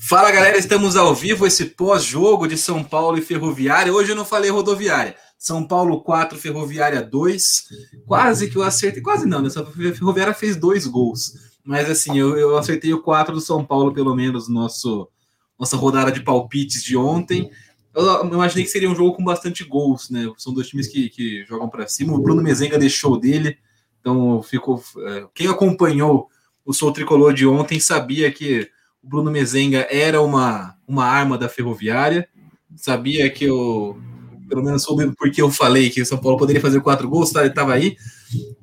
Fala galera, estamos ao vivo esse pós-jogo de São Paulo e Ferroviária. Hoje eu não falei rodoviária. São Paulo 4, Ferroviária 2. Quase que eu acertei, quase não, né? Ferroviária fez dois gols. Mas assim, eu, eu acertei o 4 do São Paulo, pelo menos, nosso, nossa rodada de palpites de ontem. Eu imaginei que seria um jogo com bastante gols, né? São dois times que, que jogam para cima. O Bruno Mezenga deixou dele, então ficou. É, quem acompanhou o Sou Tricolor de ontem sabia que Bruno Mezenga era uma, uma arma da Ferroviária, sabia que eu, pelo menos soube porque eu falei que o São Paulo poderia fazer quatro gols, tá, ele estava aí,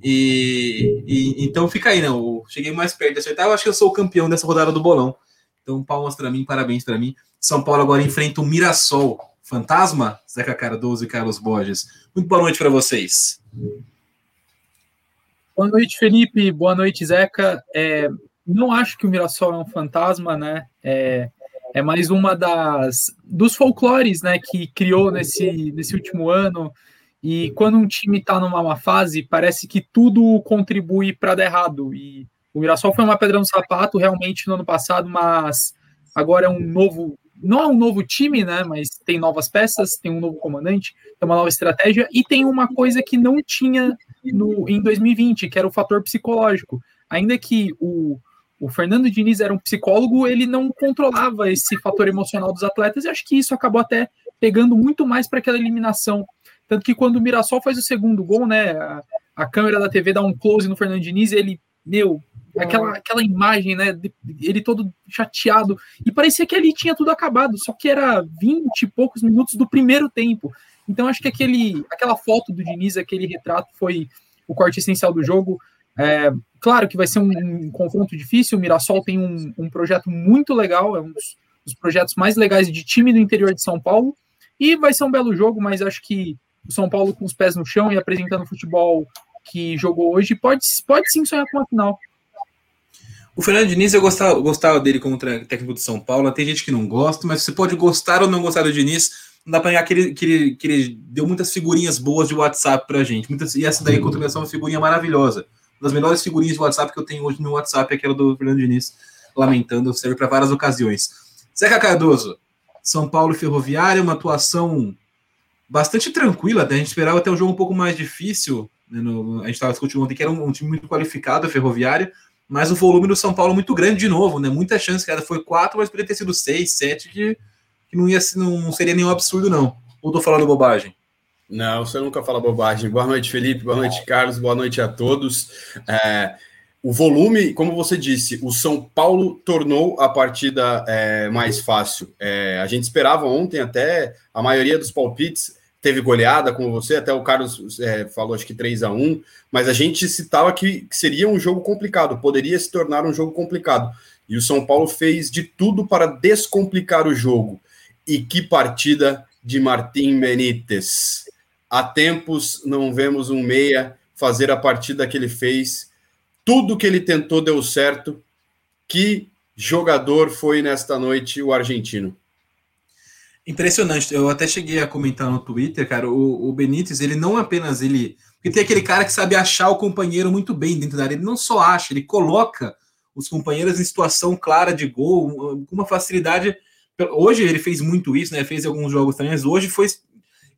e, e, então fica aí, não, eu cheguei mais perto de acertar, eu acho que eu sou o campeão dessa rodada do bolão, então palmas para mim, parabéns para mim. São Paulo agora enfrenta o Mirassol, fantasma, Zeca Cardoso e Carlos Borges. Muito boa noite para vocês. Boa noite, Felipe. Boa noite, Zeca. É, não acho que o Mirassol é um fantasma, né? É, é mais uma das dos folclores, né, que criou nesse, nesse último ano. E quando um time está numa má fase, parece que tudo contribui para dar errado. E o Mirassol foi uma pedra no sapato realmente no ano passado, mas agora é um novo, não é um novo time, né, mas tem novas peças, tem um novo comandante, tem uma nova estratégia e tem uma coisa que não tinha no, em 2020, que era o fator psicológico. Ainda que o o Fernando Diniz era um psicólogo, ele não controlava esse fator emocional dos atletas, e acho que isso acabou até pegando muito mais para aquela eliminação. Tanto que quando o Mirassol faz o segundo gol, né, a, a, câmera da TV dá um close no Fernando Diniz, e ele, meu, aquela, aquela imagem, né, ele todo chateado, e parecia que ali tinha tudo acabado, só que era 20 e poucos minutos do primeiro tempo. Então acho que aquele, aquela foto do Diniz, aquele retrato foi o corte essencial do jogo. É, claro que vai ser um, um, confronto difícil. O Mirassol tem um, um projeto muito legal, é um dos, dos, projetos mais legais de time do interior de São Paulo. E vai ser um belo jogo, mas acho que o São Paulo com os pés no chão e apresentando o futebol que jogou hoje pode, pode sim sonhar com uma final. O Fernando Diniz, eu gostava, gostava dele como técnico do São Paulo. Tem gente que não gosta, mas você pode gostar ou não gostar do Diniz. Não dá para negar que ele, que, ele, que ele deu muitas figurinhas boas de WhatsApp pra gente. Muitas, e essa daí, contra é uma figurinha maravilhosa das melhores figurinhas de WhatsApp que eu tenho hoje no WhatsApp é aquela do Fernando Diniz, lamentando, serve para várias ocasiões. Zeca Cardoso, São Paulo Ferroviária, uma atuação bastante tranquila, né? a gente esperava até um jogo um pouco mais difícil, né? no, a gente estava discutindo ontem que era um, um, time muito qualificado, a Ferroviária, mas o volume do São Paulo muito grande de novo, né? Muita chance, cara, foi quatro, mas poderia ter sido seis, sete, que, que não, ia, não, seria nenhum absurdo, não. Ou tô falando bobagem? Não, você nunca fala bobagem. Boa noite, Felipe. Boa noite, Carlos. Boa noite a todos. É, o volume, como você disse, o São Paulo tornou a partida é, mais fácil. É, a gente esperava ontem até a maioria dos palpites teve goleada, como você, até o Carlos é, falou, acho que 3 a 1 mas a gente citava que, que seria um jogo complicado, poderia se tornar um jogo complicado. E o São Paulo fez de tudo para descomplicar o jogo. E que partida de Martim Benítez. Há tempos não vemos um meia fazer a partida que ele fez. Tudo que ele tentou deu certo. Que jogador foi nesta noite o argentino? Impressionante. Eu até cheguei a comentar no Twitter, cara. O, o Benítez, ele não apenas ele. Porque tem aquele cara que sabe achar o companheiro muito bem dentro da área. Ele não só acha, ele coloca os companheiros em situação clara de gol, com uma facilidade. Hoje ele fez muito isso, né? Fez alguns jogos também, mas hoje foi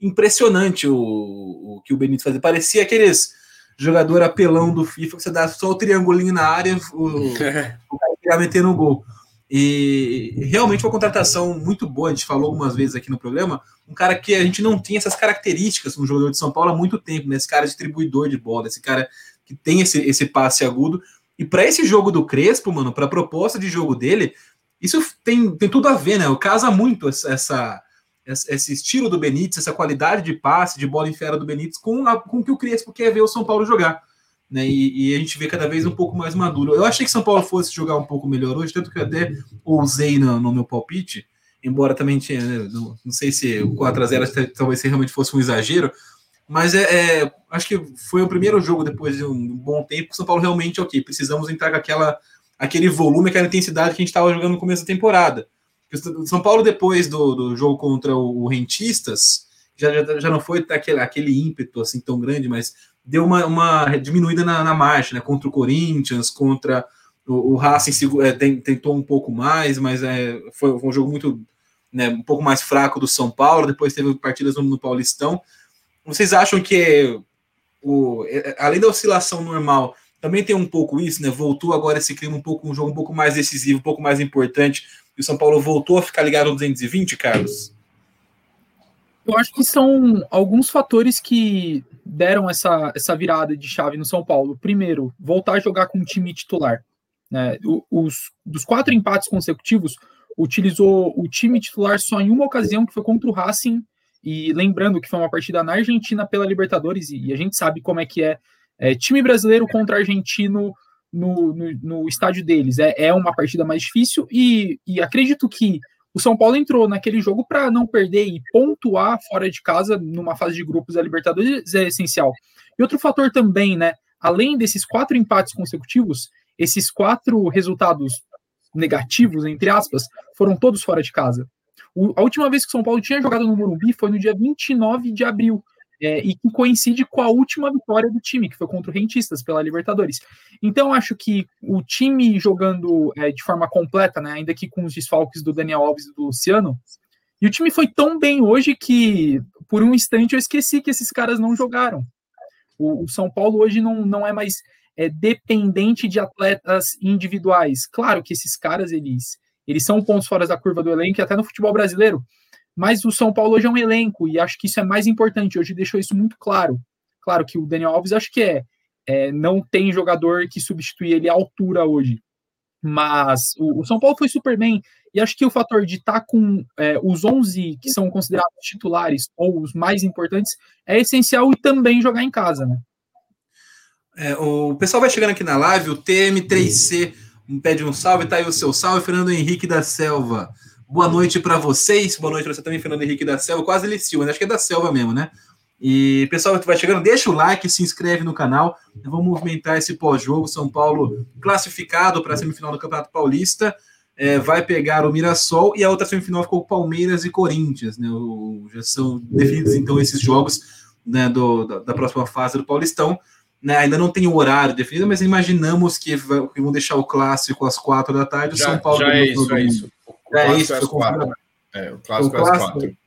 impressionante o, o que o Benítez fazia. Parecia aqueles jogador apelão do FIFA que você dá só o triangulinho na área, o, o cara ia meter no gol. E realmente uma contratação muito boa, a gente falou algumas vezes aqui no programa, um cara que a gente não tinha essas características no jogador de São Paulo há muito tempo, né? Esse cara distribuidor de bola, esse cara que tem esse, esse passe agudo. E para esse jogo do Crespo, mano, para a proposta de jogo dele, isso tem, tem tudo a ver, né? Casa muito essa, esse estilo do Benítez, essa qualidade de passe, de bola em fera do Benítez, com, a, com o que o Crespo quer ver o São Paulo jogar. Né? E, e, a gente vê cada vez um pouco mais maduro. Eu achei que São Paulo fosse jogar um pouco melhor hoje, tanto que eu até ousei no, no meu palpite, embora também tinha, né, não, não, sei se o 4x0 talvez realmente fosse um exagero, mas é, é, acho que foi o primeiro jogo depois de um bom tempo. São Paulo realmente, ok, precisamos entrar com aquela, aquele volume, aquela intensidade que a gente estava jogando no começo da temporada. São Paulo, depois do, do jogo contra o Rentistas, já, já, já não foi aquele, aquele ímpeto assim tão grande, mas deu uma, uma diminuída na, na marcha, né? Contra o Corinthians, contra O, o Racing é, tentou um pouco mais, mas é, foi, foi um jogo muito né, um pouco mais fraco do São Paulo. Depois teve partidas no, no Paulistão. Vocês acham que o, é, além da oscilação normal, também tem um pouco isso, né? Voltou agora esse clima um pouco, um jogo um pouco mais decisivo, um pouco mais importante. E o São Paulo voltou a ficar ligado no 220, Carlos? Eu acho que são alguns fatores que deram essa, essa virada de chave no São Paulo. Primeiro, voltar a jogar com o time titular. Né? Os, dos quatro empates consecutivos, utilizou o time titular só em uma ocasião, que foi contra o Racing. E lembrando que foi uma partida na Argentina pela Libertadores, e a gente sabe como é que é, é time brasileiro contra argentino no, no, no estádio deles. É, é uma partida mais difícil, e, e acredito que o São Paulo entrou naquele jogo para não perder e pontuar fora de casa numa fase de grupos da Libertadores é essencial. E outro fator também, né? Além desses quatro empates consecutivos, esses quatro resultados negativos, entre aspas, foram todos fora de casa. O, a última vez que o São Paulo tinha jogado no Morumbi foi no dia 29 de abril, é, e que coincide com a última vitória do time, que foi contra o Rentistas pela Libertadores. Então, acho que o time jogando é, de forma completa, né, ainda que com os desfalques do Daniel Alves e do Luciano, e o time foi tão bem hoje que, por um instante, eu esqueci que esses caras não jogaram. O, o São Paulo hoje não, não é mais é, dependente de atletas individuais. Claro que esses caras, eles, eles são pontos fora da curva do elenco, até no futebol brasileiro, mas o São Paulo hoje é um elenco, e acho que isso é mais importante. Hoje deixou isso muito claro. Claro que o Daniel Alves acho que é, é não tem jogador que substitui ele à altura hoje. Mas o, o São Paulo foi super bem, e acho que o fator de estar tá com é, os 11 que são considerados titulares, ou os mais importantes, é essencial e também jogar em casa, né? É, o pessoal vai chegando aqui na live, o TM3C pede um salve, tá aí o seu salve, Fernando Henrique da Selva. Boa noite para vocês. Boa noite para você também, Fernando Henrique da Selva. Quase Licil, mas acho que é da Selva mesmo, né? E pessoal que vai chegando, deixa o like, se inscreve no canal. Vamos movimentar esse pós-jogo. São Paulo classificado para a semifinal do Campeonato Paulista. É, vai pegar o Mirassol e a outra semifinal ficou Palmeiras e Corinthians. Né? O, já são definidos então esses jogos né, do, da, da, próxima fase do Paulistão. Né? Ainda não tem o horário definido, mas imaginamos que, que vão deixar o clássico às quatro da tarde. Já, São Paulo já é isso, é isso. É isso, é, quatro. é, o clássico, o clássico às quatro.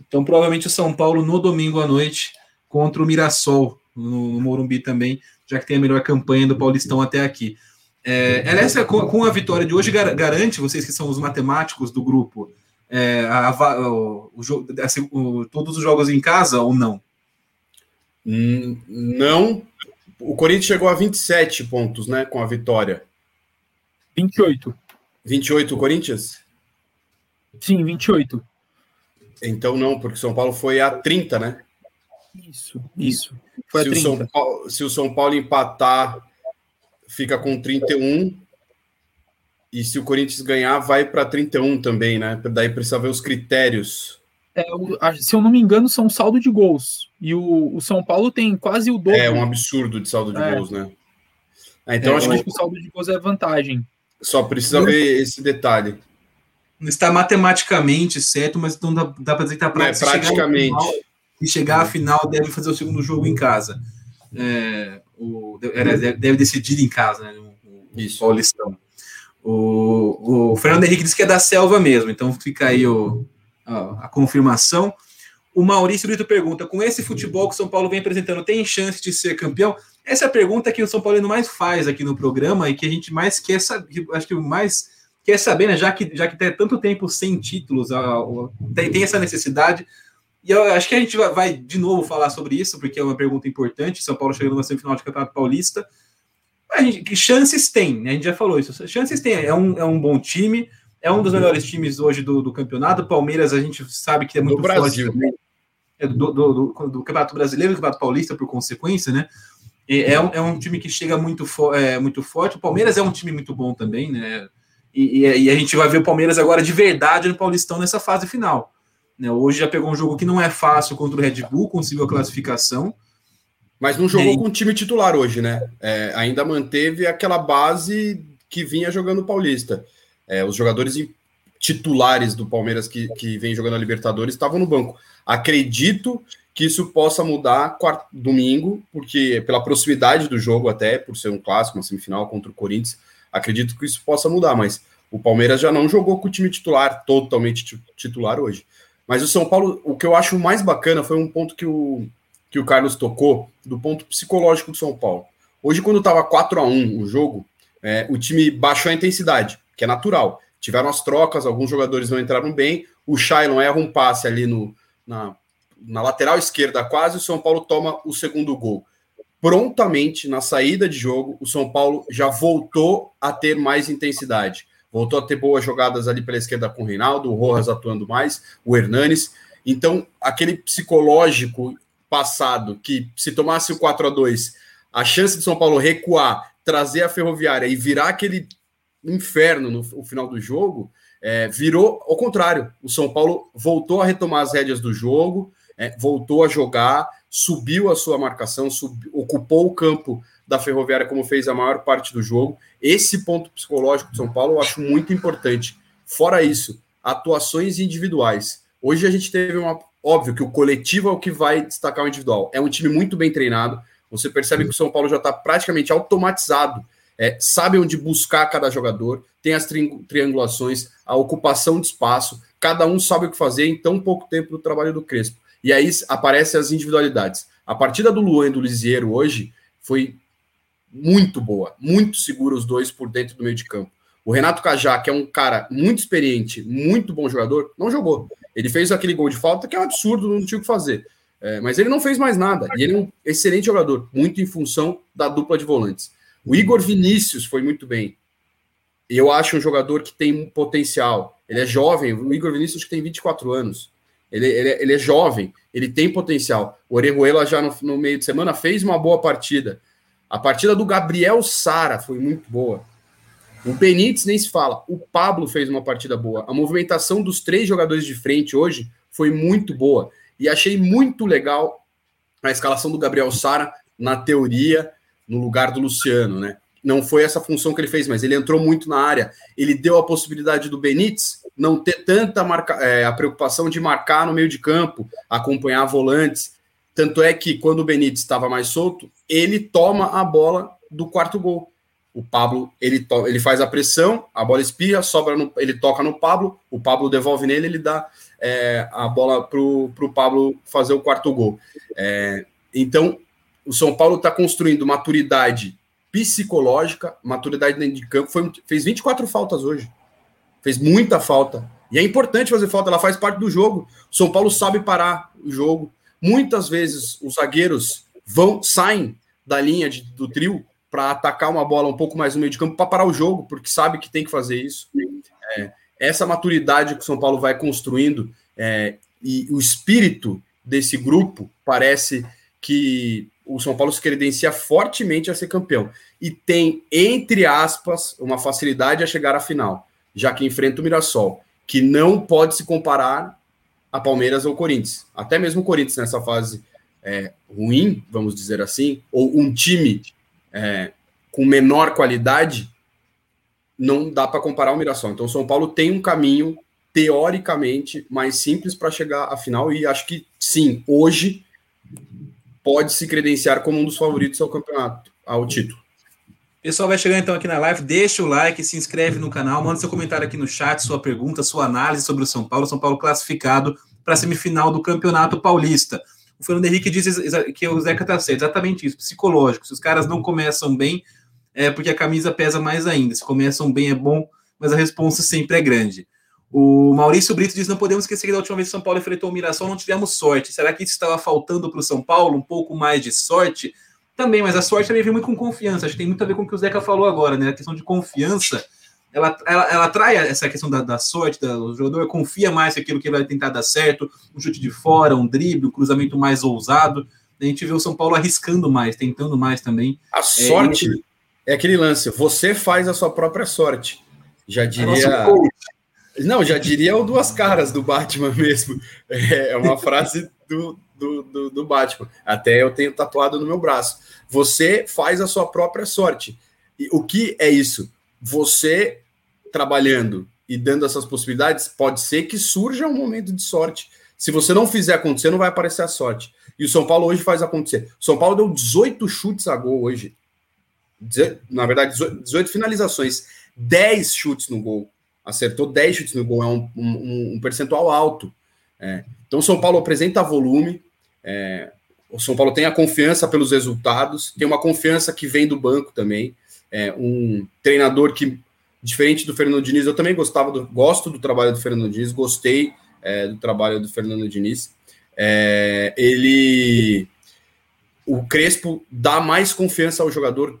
Então, provavelmente o São Paulo no domingo à noite contra o Mirassol, no, no Morumbi também, já que tem a melhor campanha do Paulistão até aqui. É, aliás, com, com a vitória de hoje, garante, vocês que são os matemáticos do grupo, é, a, a, o, o, assim, o, todos os jogos em casa ou não? Hum, não. O Corinthians chegou a 27 pontos, né, com a vitória. 28. 28 Corinthians? Sim, 28. Então não, porque São Paulo foi a 30, né? Isso, isso. Foi se, a 30. O São Paulo, se o São Paulo empatar, fica com 31. E se o Corinthians ganhar, vai para 31 também, né? Daí precisa ver os critérios. É, se eu não me engano, são saldo de gols. E o, o São Paulo tem quase o dobro. É um absurdo de saldo de é. gols, né? É, então é, acho, acho que... que o saldo de gols é vantagem. Só precisa ver esse detalhe. Não está matematicamente certo, mas não dá, dá para dizer que está pra, é, praticamente. Se chegar à final, deve fazer o segundo jogo em casa. É, o, deve, deve decidir em casa, né? O, Isso. Paulistão. O, o Fernando Henrique disse que é da selva mesmo, então fica aí o, a, a confirmação. O Maurício Brito pergunta: com esse futebol que o São Paulo vem apresentando, tem chance de ser campeão? Essa é a pergunta que o São Paulo mais faz aqui no programa e que a gente mais quer saber, acho que mais quer saber, né? Já que já que tem tanto tempo sem títulos, tem, tem essa necessidade. E eu acho que a gente vai de novo falar sobre isso, porque é uma pergunta importante. São Paulo chegando na semifinal de Campeonato Paulista. A gente, que chances tem, né? A gente já falou isso. Chances tem. É um, é um bom time, é um dos melhores times hoje do, do campeonato. Palmeiras, a gente sabe que é muito do forte Brasil. também. É do, do, do, do, Campeonato Brasileiro e do Campeonato Paulista, por consequência, né? É um, é um time que chega muito, fo é, muito forte. O Palmeiras é um time muito bom também, né? E, e, a gente vai ver o Palmeiras agora de verdade no Paulistão nessa fase final. Né? Hoje já pegou um jogo que não é fácil contra o Red Bull, conseguiu a classificação. Mas não jogou e... com o time titular hoje, né? É, ainda manteve aquela base que vinha jogando o Paulista. É, os jogadores titulares do Palmeiras que, que vem jogando a Libertadores estavam no banco. Acredito que isso possa mudar quarto, domingo, porque pela proximidade do jogo, até por ser um clássico, uma semifinal contra o Corinthians, Acredito que isso possa mudar, mas o Palmeiras já não jogou com o time titular, totalmente titular hoje. Mas o São Paulo, o que eu acho mais bacana foi um ponto que o, que o Carlos tocou, do ponto psicológico do São Paulo. Hoje, quando estava 4 a 1 o jogo, é, o time baixou a intensidade, que é natural. Tiveram as trocas, alguns jogadores não entraram bem. O Shailon erra um passe ali no, na, na lateral esquerda, quase. O São Paulo toma o segundo gol. Prontamente, na saída de jogo, o São Paulo já voltou a ter mais intensidade voltou a ter boas jogadas ali pela esquerda com o Reinaldo, o Rojas atuando mais, o Hernanes. Então, aquele psicológico passado que se tomasse o 4 a 2 a chance de São Paulo recuar, trazer a ferroviária e virar aquele inferno no, no final do jogo, é, virou ao contrário. O São Paulo voltou a retomar as rédeas do jogo, é, voltou a jogar, subiu a sua marcação, ocupou o campo da Ferroviária, como fez a maior parte do jogo. Esse ponto psicológico de São Paulo eu acho muito importante. Fora isso, atuações individuais. Hoje a gente teve uma. Óbvio que o coletivo é o que vai destacar o individual. É um time muito bem treinado. Você percebe que o São Paulo já está praticamente automatizado. É, sabe onde buscar cada jogador, tem as tri triangulações, a ocupação de espaço, cada um sabe o que fazer em tão pouco tempo do trabalho do Crespo. E aí aparecem as individualidades. A partida do Luan e do Lisieiro hoje foi muito boa, muito segura os dois por dentro do meio de campo. O Renato Cajá, que é um cara muito experiente, muito bom jogador, não jogou. Ele fez aquele gol de falta que é um absurdo, não tinha o que fazer. É, mas ele não fez mais nada. E ele é um excelente jogador, muito em função da dupla de volantes. O Igor Vinícius foi muito bem. Eu acho um jogador que tem potencial. Ele é jovem, o Igor Vinícius que tem 24 anos. Ele, ele, ele é jovem, ele tem potencial. O Orejuela já no, no meio de semana fez uma boa partida. A partida do Gabriel Sara foi muito boa. O Benítez nem se fala. O Pablo fez uma partida boa. A movimentação dos três jogadores de frente hoje foi muito boa. E achei muito legal a escalação do Gabriel Sara na teoria, no lugar do Luciano, né? Não foi essa função que ele fez, mas ele entrou muito na área. Ele deu a possibilidade do Benítez não ter tanta marca, é, a preocupação de marcar no meio de campo, acompanhar volantes. Tanto é que quando o Benítez estava mais solto, ele toma a bola do quarto gol. O Pablo, ele, ele faz a pressão, a bola espirra, sobra no, ele toca no Pablo, o Pablo devolve nele, ele dá é, a bola para o Pablo fazer o quarto gol. É, então, o São Paulo está construindo maturidade psicológica, maturidade dentro de campo, foi, fez 24 faltas hoje. Fez muita falta. E é importante fazer falta, ela faz parte do jogo. O São Paulo sabe parar o jogo. Muitas vezes os zagueiros vão saem da linha de, do trio para atacar uma bola um pouco mais no meio de campo para parar o jogo, porque sabe que tem que fazer isso. É, essa maturidade que o São Paulo vai construindo é, e o espírito desse grupo parece que o São Paulo se credencia fortemente a ser campeão e tem, entre aspas, uma facilidade a chegar à final, já que enfrenta o Mirassol, que não pode se comparar a Palmeiras ou Corinthians. Até mesmo o Corinthians nessa fase é, ruim, vamos dizer assim, ou um time é, com menor qualidade, não dá para comparar o Mirassol. Então, o São Paulo tem um caminho teoricamente mais simples para chegar à final e acho que sim, hoje pode se credenciar como um dos favoritos ao campeonato, ao título. Pessoal, vai chegando então aqui na live, deixa o like, se inscreve no canal, manda seu comentário aqui no chat, sua pergunta, sua análise sobre o São Paulo, São Paulo classificado para a semifinal do Campeonato Paulista. O Fernando Henrique diz que o Zeca está certo, exatamente isso, psicológico. Se os caras não começam bem, é porque a camisa pesa mais ainda. Se começam bem é bom, mas a resposta sempre é grande. O Maurício Brito diz: não podemos esquecer que da última vez que São Paulo enfrentou o Mirassol não tivemos sorte. Será que isso estava faltando para o São Paulo? Um pouco mais de sorte? Também, mas a sorte também vem muito com confiança. Acho que tem muito a ver com o que o Zeca falou agora, né? A questão de confiança ela, ela, ela atrai essa questão da, da sorte, da, o jogador confia mais naquilo que vai tentar dar certo, um chute de fora, um drible, um cruzamento mais ousado. A gente vê o São Paulo arriscando mais, tentando mais também. A sorte é, é aquele lance, você faz a sua própria sorte. Já diria. Não, já diria o duas caras do Batman mesmo. É uma frase do, do, do, do Batman. Até eu tenho tatuado no meu braço. Você faz a sua própria sorte. E o que é isso? Você trabalhando e dando essas possibilidades, pode ser que surja um momento de sorte. Se você não fizer acontecer, não vai aparecer a sorte. E o São Paulo hoje faz acontecer. O São Paulo deu 18 chutes a gol hoje. na verdade, 18 finalizações, 10 chutes no gol. Acertou 10 chutes no gol, é um, um, um percentual alto. É. Então, o São Paulo apresenta volume, é, o São Paulo tem a confiança pelos resultados, tem uma confiança que vem do banco também. É, um treinador que, diferente do Fernando Diniz, eu também gostava do, gosto do trabalho do Fernando Diniz, gostei é, do trabalho do Fernando Diniz. É, ele. O Crespo dá mais confiança ao jogador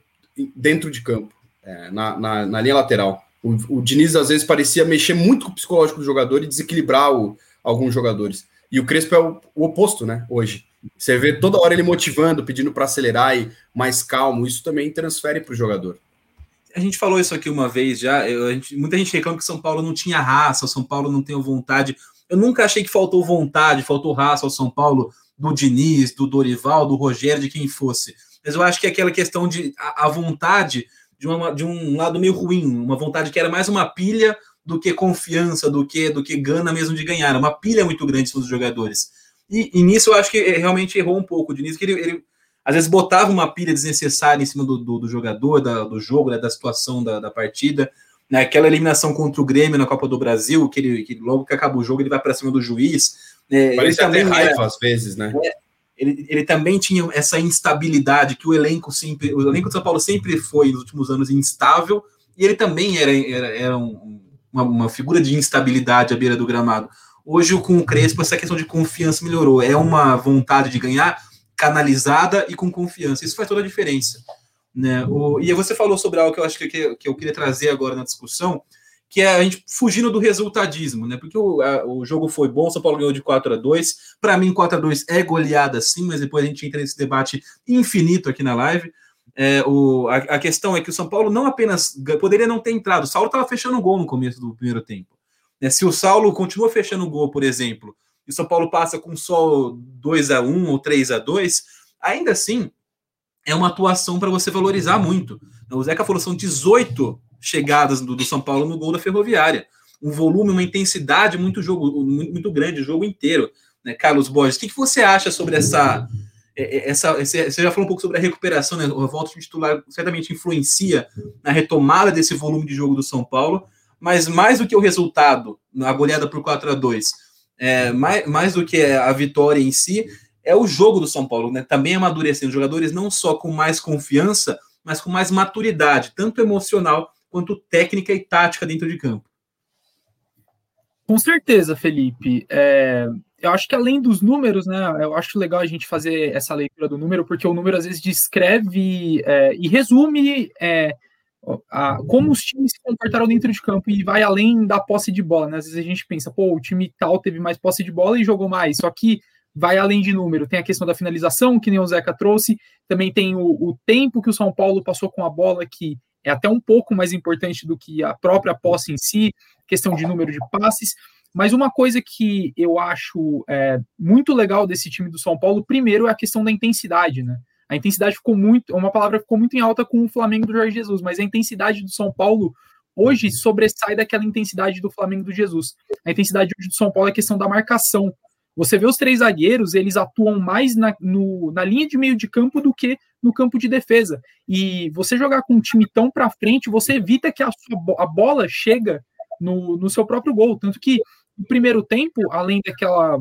dentro de campo, é, na, na, na, linha lateral. O, o, Diniz às vezes parecia mexer muito com o psicológico do jogador e desequilibrar o, alguns jogadores. E o Crespo é o, o, oposto, né? Hoje. Você vê toda hora ele motivando, pedindo para acelerar e mais calmo. Isso também transfere para o jogador. A gente falou isso aqui uma vez já. Eu, gente, muita gente reclama que São Paulo não tinha raça, o São Paulo não tem vontade. Eu nunca achei que faltou vontade, faltou raça ao São Paulo do Diniz, do Dorival, do Rogério, de quem fosse. Mas eu acho que é aquela questão de a, a vontade de, uma, de um lado meio ruim, uma vontade que era mais uma pilha do que confiança, do que do que gana mesmo de ganhar. Uma pilha muito grande dos jogadores. E, e, nisso eu acho que realmente errou um pouco. O Diniz, que ele, ele às vezes botava uma pilha desnecessária em cima do, do, do jogador, da, do jogo, né, da situação da, da partida. Né, aquela eliminação contra o Grêmio na Copa do Brasil, que, ele, que logo que acaba o jogo ele vai para cima do juiz. Né, Parece também raiva às vezes, né? É, ele, ele também tinha essa instabilidade que o elenco sempre, o elenco de São Paulo sempre foi nos últimos anos instável, e ele também era, era, era um, uma, uma, figura de instabilidade à beira do gramado. Hoje, com o Crespo, essa questão de confiança melhorou. É uma vontade de ganhar canalizada e com confiança. Isso faz toda a diferença. Né? O, e você falou sobre algo que eu acho que, que eu queria trazer agora na discussão, que é a gente fugindo do resultadismo, né? Porque o, a, o jogo foi bom, São Paulo ganhou de 4 a 2 Para mim, 4 a 2 é goleada sim, mas depois a gente entra nesse debate infinito aqui na live. É, o, a, a, questão é que o São Paulo não apenas poderia não ter entrado, o Saulo estava fechando o gol no começo do primeiro tempo. É, se o Saulo continua fechando o gol, por exemplo, e o São Paulo passa com só 2 a 1 ou 3 a 2 ainda assim é uma atuação para você valorizar muito. O Zeca falou são 18 chegadas do, do, São Paulo no gol da Ferroviária. Um volume, uma intensidade muito jogo muito, muito grande o jogo inteiro. Né? Carlos Borges, o que, que você acha sobre essa, essa, Você já falou um pouco sobre a recuperação, né? A volta de titular certamente influencia na retomada desse volume de jogo do São Paulo, mas mais do que o resultado, a goleada por 4 a 2 é, mais, mais do que a vitória em si, é o jogo do São Paulo, né? Também amadurecendo os jogadores não só com mais confiança, mas com mais maturidade, tanto emocional quanto técnica e tática dentro de campo. Com certeza, Felipe. É, eu acho que além dos números, né? Eu acho legal a gente fazer essa leitura do número, porque o número às vezes descreve é, e resume é, a, como os times se comportaram dentro de campo e vai além da posse de bola. Né? Às vezes a gente pensa, pô, o time tal teve mais posse de bola e jogou mais. Só que vai além de número. Tem a questão da finalização, que nem o Zeca trouxe, também tem o, o tempo que o São Paulo passou com a bola, que é até um pouco mais importante do que a própria posse em si, questão de número de passes. Mas uma coisa que eu acho é, muito legal desse time do São Paulo, primeiro, é a questão da intensidade, né? A intensidade ficou muito, uma palavra ficou muito em alta com o Flamengo do Jorge Jesus, mas a intensidade do São Paulo hoje sobressai daquela intensidade do Flamengo do Jesus. A intensidade do São Paulo é a questão da marcação. Você vê os três zagueiros, eles atuam mais na, no, na linha de meio de campo do que no campo de defesa. E você jogar com um time tão para frente, você evita que a, a bola chega no, no seu próprio gol. Tanto que primeiro tempo, além daquela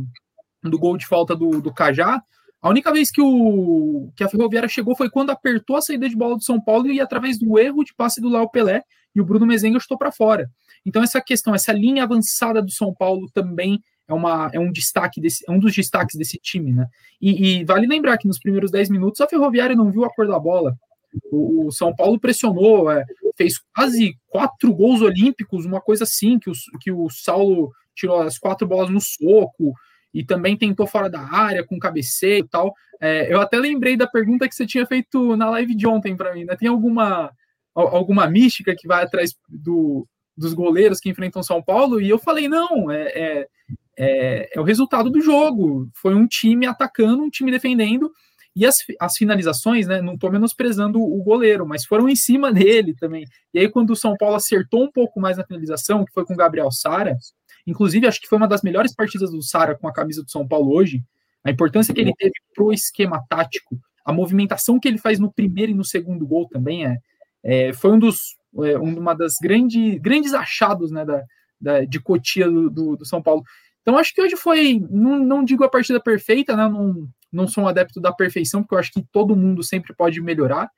do gol de falta do, do Cajá, a única vez que, o, que a Ferroviária chegou foi quando apertou a saída de bola do São Paulo e através do erro de passe do Léo Pelé e o Bruno Mezenga estou para fora. Então essa questão, essa linha avançada do São Paulo também é, uma, é um destaque desse, é um dos destaques desse time, né? E, e, vale lembrar que nos primeiros 10 minutos a Ferroviária não viu a cor da bola. O, o São Paulo pressionou, é, fez quase quatro gols olímpicos, uma coisa assim, que o, que o Saulo tirou as quatro bolas no soco e também tentou fora da área com cabeceio e tal. É, eu até lembrei da pergunta que você tinha feito na live de ontem para mim. Né? Tem alguma alguma mística que vai atrás do, dos goleiros que enfrentam São Paulo? E eu falei não, é, é é, é o resultado do jogo. Foi um time atacando, um time defendendo. E as, as finalizações, né? Não estou menosprezando o goleiro, mas foram em cima dele também. E aí, quando o São Paulo acertou um pouco mais na finalização, que foi com o Gabriel Sara, inclusive acho que foi uma das melhores partidas do Sara com a camisa do São Paulo hoje. A importância que ele teve pro esquema tático, a movimentação que ele faz no primeiro e no segundo gol também é, é, foi um dos, é, uma das grandes, grandes achados né, da, da, de Cotia do, do, do, São Paulo. Então, acho que hoje foi, não, não digo a partida perfeita, né, não, não sou um adepto da perfeição, porque eu acho que todo mundo sempre pode melhorar,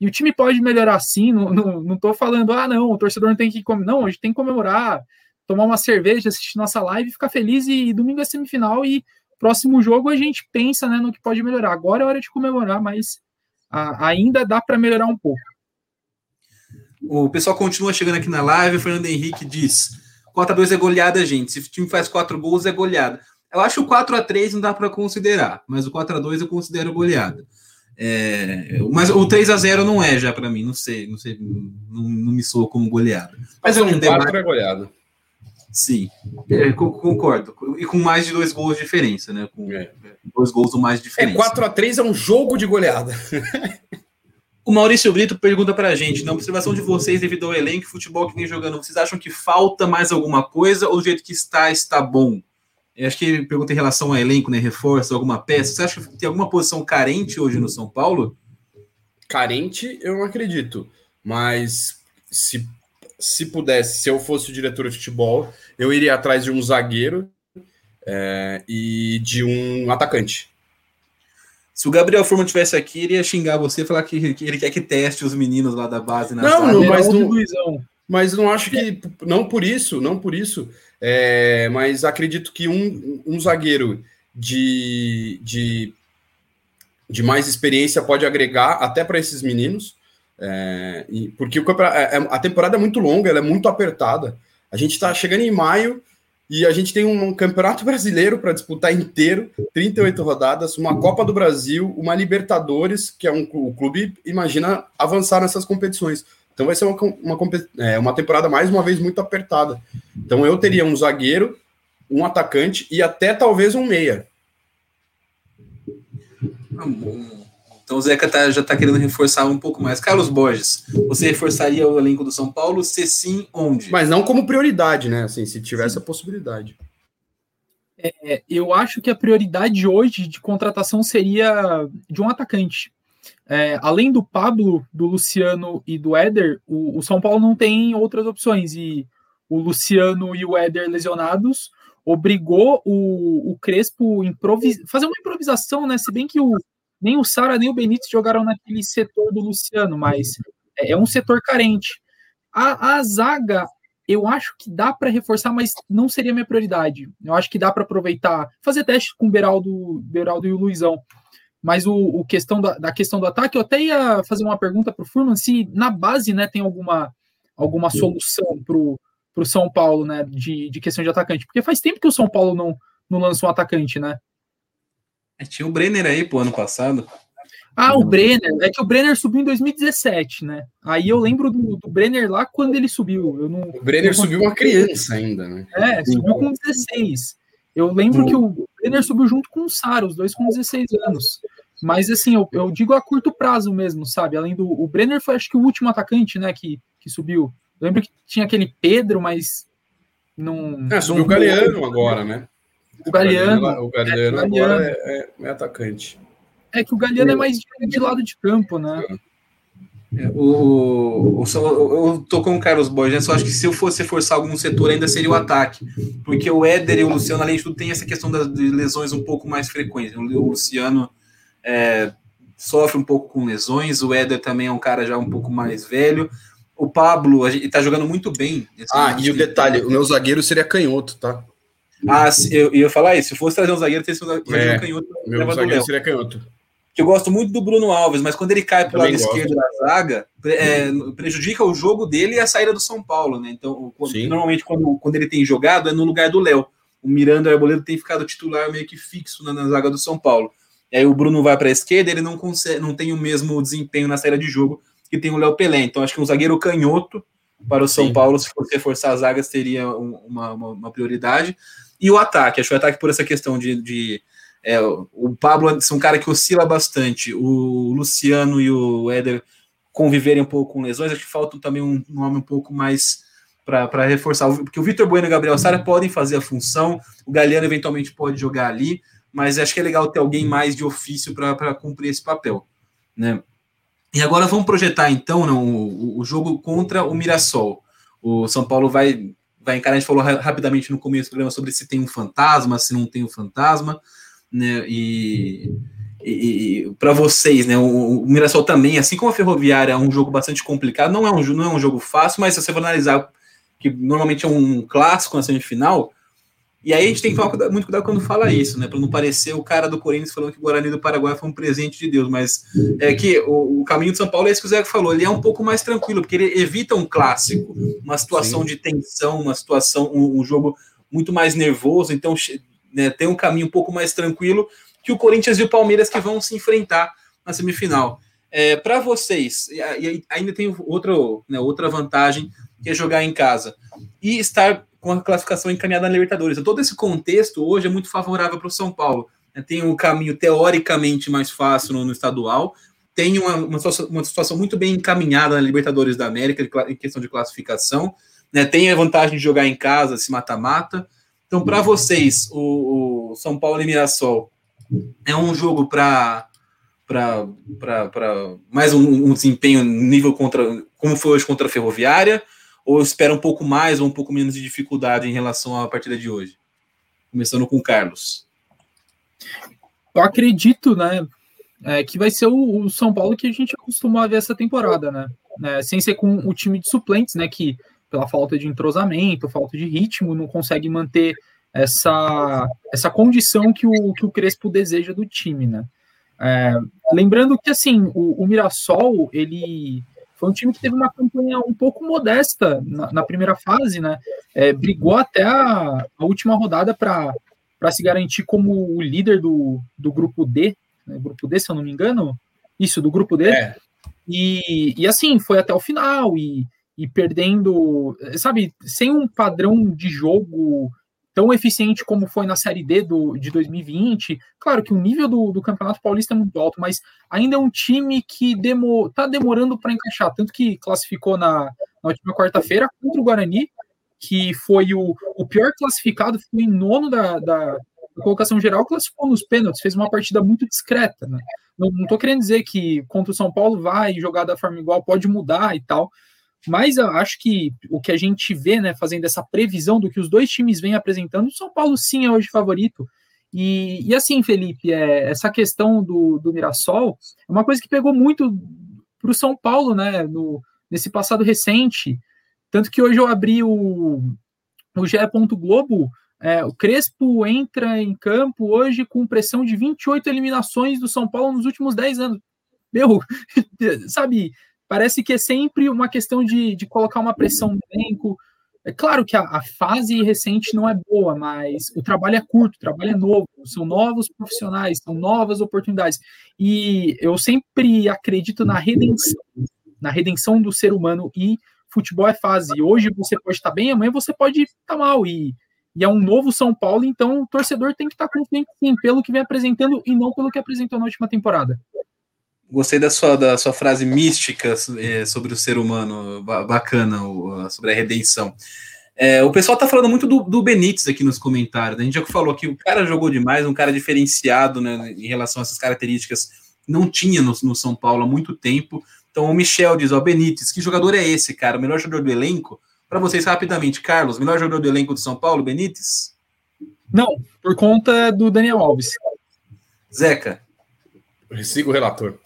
e o time pode melhorar sim, não, não, não falando, ah, não, o torcedor não tem que comer, não, gente tem que comemorar, tomar uma cerveja, assistir nossa live, ficar feliz, e, e domingo é semifinal, e próximo jogo a gente pensa né, no que pode melhorar. Agora é hora de comemorar, mas a, ainda dá para melhorar um pouco. O pessoal continua chegando aqui na live. O Fernando Henrique diz: 4x2 é goleada, gente. Se o time faz 4 gols, é goleada. Eu acho que o 4x3 não dá para considerar, mas o 4x2 eu considero goleada. É, mas o 3 x 0 não é já para mim, não sei, não sei, não, não me soa como goleada. Mas é um debate. é goleada. Sim, é, concordo. E com mais de dois gols de diferença, né? Com é. dois gols ou mais de diferença. É 4 a 3 é um jogo de goleada. o Maurício Brito pergunta para a gente: na observação de vocês, devido ao elenco e futebol que vem jogando, vocês acham que falta mais alguma coisa ou o jeito que está, está bom? Eu acho que ele pergunta em relação ao elenco, né? Reforço, alguma peça. Você acha que tem alguma posição carente hoje no São Paulo? Carente, eu não acredito. Mas se se pudesse, se eu fosse o diretor de futebol, eu iria atrás de um zagueiro é, e de um atacante. Se o Gabriel Forma tivesse aqui, ele ia xingar você e falar que, ele quer que teste os meninos lá da base. Na não, não, mas não, mas não acho que. Não por isso, não por isso. É, mas acredito que um, um zagueiro de, de, de mais experiência pode agregar até para esses meninos. É, e, porque o é, é, a temporada é muito longa, ela é muito apertada. A gente está chegando em maio e a gente tem um campeonato brasileiro para disputar inteiro, 38 rodadas, uma Copa do Brasil, uma Libertadores, que é um o clube imagina avançar nessas competições. Então vai ser uma, uma, é, uma temporada mais uma vez muito apertada. Então eu teria um zagueiro, um atacante e até talvez um meia. Então o Zeca tá, já está querendo reforçar um pouco mais. Carlos Borges, você reforçaria o elenco do São Paulo? Se sim, onde? Mas não como prioridade, né? Assim, se tivesse sim. a possibilidade. É, eu acho que a prioridade hoje de contratação seria de um atacante. É, além do Pablo, do Luciano e do Éder, o, o, São Paulo não tem outras opções. E o Luciano e o Éder lesionados obrigou o, o Crespo improvis fazer uma improvisação, né? Se bem que o, nem o Sara nem o Benítez jogaram naquele setor do Luciano, mas é, é um setor carente. A, a zaga, eu acho que dá para reforçar, mas não seria minha prioridade. Eu acho que dá para aproveitar, fazer teste com o Beraldo, Beraldo e o Luizão. Mas o, o questão da, da, questão do ataque, eu até ia fazer uma pergunta para o Furman se na base né, tem alguma, alguma solução para o São Paulo né, de, de questão de atacante. Porque faz tempo que o São Paulo não, não lança um atacante, né? É, tinha o Brenner aí, pro ano passado. Ah, o Brenner. É que o Brenner subiu em 2017, né? Aí eu lembro do, do Brenner lá quando ele subiu. Eu não, o Brenner subiu uma criança ainda, né? É, subiu com 16. Eu lembro que o Brenner subiu junto com o Sara, os dois com 16 anos. Mas assim, eu, eu, digo a curto prazo mesmo, sabe? Além do. O Brenner foi acho que o último atacante, né, que, que subiu. Eu lembro que tinha aquele Pedro, mas não. É, subiu o Galeano agora, né? O Galeano. O Galeano, é, agora é, é, é, atacante. É que o Galeano é mais de, de lado de campo, né? É, o, o, eu tô com o Carlos Borges, né? só acho que se eu fosse forçar algum setor ainda seria o ataque, porque o Éder e o Luciano, além de tudo, tem essa questão das lesões um pouco mais frequentes. O Luciano é, sofre um pouco com lesões, o Éder também é um cara já um pouco mais velho. O Pablo, ele tá jogando muito bem. Ah, e o detalhe, o meu zagueiro seria canhoto, tá? Ah, eu ia falar isso. Se fosse trazer um zagueiro, teria sido é, um canhoto. Meu zagueiro seria canhoto. Que eu gosto muito do Bruno Alves, mas quando ele cai para o lado gosto. esquerdo da zaga, é, prejudica o jogo dele e a saída do São Paulo, né? Então, quando, normalmente, quando, quando ele tem jogado, é no lugar do Léo. O Miranda e o Arboleda tem ficado titular meio que fixo na, na zaga do São Paulo. E aí o Bruno vai para a esquerda, ele não consegue, não tem o mesmo desempenho na saída de jogo que tem o Léo Pelé. Então, acho que um zagueiro canhoto para o São Sim. Paulo, se fosse reforçar as zagas, teria uma, uma, uma prioridade. E o ataque, acho que o ataque por essa questão de. de é, o Pablo é um cara que oscila bastante, o Luciano e o Éder conviverem um pouco com lesões, acho que falta também um nome um pouco mais para reforçar, porque o Vitor Bueno e o Gabriel Sara podem fazer a função, o Galeano eventualmente pode jogar ali, mas acho que é legal ter alguém mais de ofício para cumprir esse papel, né? E agora vamos projetar então né, o, o, jogo contra o Mirassol. O São Paulo vai, vai encarar, a gente falou rapidamente no começo do programa sobre se tem um fantasma, se não tem um fantasma, né? E, e, e para vocês, né? O, o, Mirassol também, assim como a Ferroviária, é um jogo bastante complicado, não é um, não é um jogo fácil, mas se você for analisar que normalmente é um clássico na semifinal, e aí a gente tem que tomar muito cuidado quando fala isso, né? Para não parecer o cara do Corinthians falando que o Guarani do Paraguai foi um presente de Deus, mas é que o, o caminho de São Paulo é isso que o Zé falou, ele é um pouco mais tranquilo, porque ele evita um clássico, uma situação Sim. de tensão, uma situação, um, um, jogo muito mais nervoso, então né, tem um caminho um pouco mais tranquilo que o Corinthians e o Palmeiras que vão se enfrentar na semifinal. É, Para vocês, e ainda tem outra, né, outra vantagem, que é jogar em casa. E estar com a classificação encaminhada na Libertadores. Então, todo esse contexto hoje é muito favorável para o São Paulo. Tem um caminho teoricamente mais fácil no, no estadual, tem uma, uma, situação, uma, situação, muito bem encaminhada na Libertadores da América em questão de classificação, né? tem a vantagem de jogar em casa, se mata-mata. Então, para vocês, o, o, São Paulo e Mirassol é um jogo para para mais um, um desempenho nível contra como foi hoje contra a Ferroviária ou espera um pouco mais ou um pouco menos de dificuldade em relação à partida de hoje? Começando com o Carlos. Eu acredito, né, é, que vai ser o, o, São Paulo que a gente acostumou a ver essa temporada, né? É, sem ser com o time de suplentes, né, que pela falta de entrosamento, falta de ritmo, não consegue manter essa, essa condição que o, que o Crespo deseja do time, né? É, lembrando que, assim, o, o Mirassol, ele foi um time que teve uma campanha um pouco modesta na, na primeira fase, né? É, brigou até a, a última rodada para se garantir como o líder do, do grupo D, né? grupo D, se eu não me engano, isso, do grupo D. É. E, e assim, foi até o final e, e perdendo, sabe, sem um padrão de jogo tão eficiente como foi na Série D do, de 2020. Claro que o nível do, do Campeonato Paulista é muito alto, mas ainda é um time que demo, tá demorando para encaixar. Tanto que classificou na, na última quarta-feira contra o Guarani, que foi o, o pior classificado, foi em nono da, da, da, colocação geral, classificou nos pênaltis, fez uma partida muito discreta. Né? Não, tô querendo dizer que contra o São Paulo vai jogar da forma igual, pode mudar e tal, mas eu acho que o que a gente vê, né, fazendo essa previsão do que os dois times vêm apresentando, o São Paulo sim é hoje favorito. E, e assim, Felipe, é, essa questão do, do Mirassol é uma coisa que pegou muito para o São Paulo, né, no, nesse passado recente. Tanto que hoje eu abri o, o GE. Globo, é, o Crespo entra em campo hoje com pressão de 28 eliminações do São Paulo nos últimos 10 anos. Meu, sabe, parece que é sempre uma questão de, de colocar uma pressão no elenco. É claro que a, a, fase recente não é boa, mas o trabalho é curto, o trabalho é novo, são novos profissionais, são novas oportunidades. E eu sempre acredito na redenção, na redenção do ser humano e futebol é fase. Hoje você pode estar bem, amanhã você pode estar mal. E, e é um novo São Paulo, então o torcedor tem que estar confiante sim, pelo que vem apresentando e não pelo que apresentou na última temporada. Gostei da sua, da sua frase mística é, sobre o ser humano, bacana, sobre a redenção. É, o pessoal tá falando muito do, do Benítez aqui nos comentários. Né? A gente já falou que o cara jogou demais, um cara diferenciado né, em relação a essas características. Não tinha no, no São Paulo há muito tempo. Então o Michel diz: Ó, Benítez, que jogador é esse, cara? O melhor jogador do elenco? Para vocês, rapidamente, Carlos, melhor jogador do elenco do São Paulo, Benítez? Não, por conta do Daniel Alves. Zeca. Eu sigo o relator.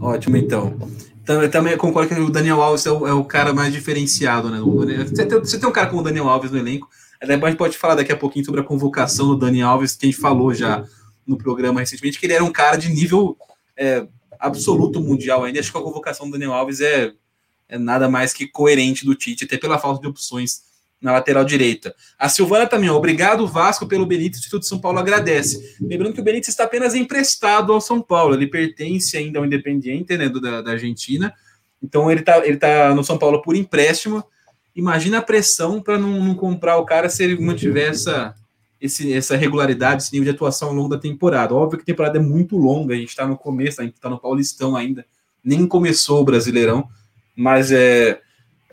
Ótimo, então. então. Eu também concordo que o Daniel Alves é o, é o cara mais diferenciado, né? Você tem, você tem, um cara como o Daniel Alves no elenco. A gente pode falar daqui a pouquinho sobre a convocação do Daniel Alves, que a gente falou já no programa recentemente, que ele era um cara de nível é, absoluto mundial ainda. Acho que a convocação do Daniel Alves é, é nada mais que coerente do Tite, até pela falta de opções na lateral direita. A Silvana também, obrigado Vasco pelo Benítez, o Instituto São Paulo agradece. Lembrando que o Benítez está apenas emprestado ao São Paulo, ele pertence ainda ao Independiente, né, do, da, da Argentina, então ele está ele tá no São Paulo por empréstimo. Imagina a pressão para não, não, comprar o cara se ele mantiver essa, esse, essa regularidade, esse nível de atuação ao longo da temporada. Óbvio que a temporada é muito longa, a gente está no começo, a gente está no Paulistão ainda, nem começou o Brasileirão, mas é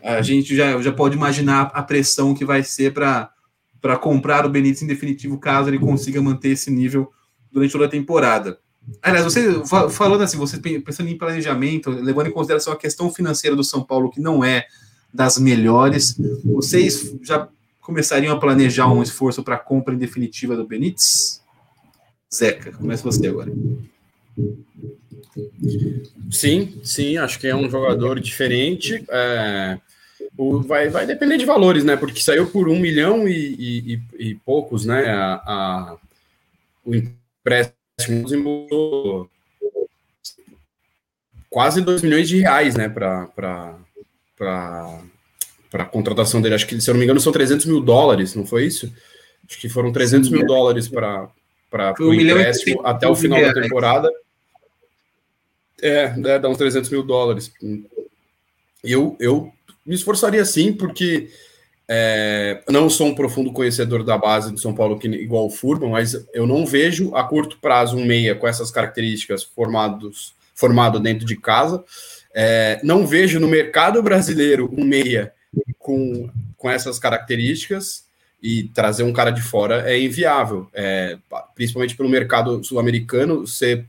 a gente já, já pode imaginar a pressão que vai ser para comprar o Benítez em definitivo, caso ele consiga manter esse nível durante toda a temporada. Aliás, você falando assim, você pensando em planejamento, levando em consideração a questão financeira do São Paulo, que não é das melhores, vocês já começariam a planejar um esforço para a compra em definitiva do Benítez? Zeca, começa você agora. Sim, sim, acho que é um jogador diferente. É, o, vai, vai depender de valores, né? Porque saiu por um milhão e, e, e poucos, né? A, a, o empréstimo quase 2 milhões de reais, né? Para a contratação dele. Acho que, se eu não me engano, são 300 mil dólares, não foi isso? Acho que foram 300 mil dólares para o empréstimo até o final da temporada. É, é, dá uns 300 mil dólares. Eu, eu me esforçaria sim, porque é, não sou um profundo conhecedor da base do São Paulo que, igual o Furman, mas eu não vejo a curto prazo um meia com essas características formados, formado dentro de casa. É, não vejo no mercado brasileiro um meia com, com essas características e trazer um cara de fora é inviável, é, principalmente pelo mercado sul-americano ser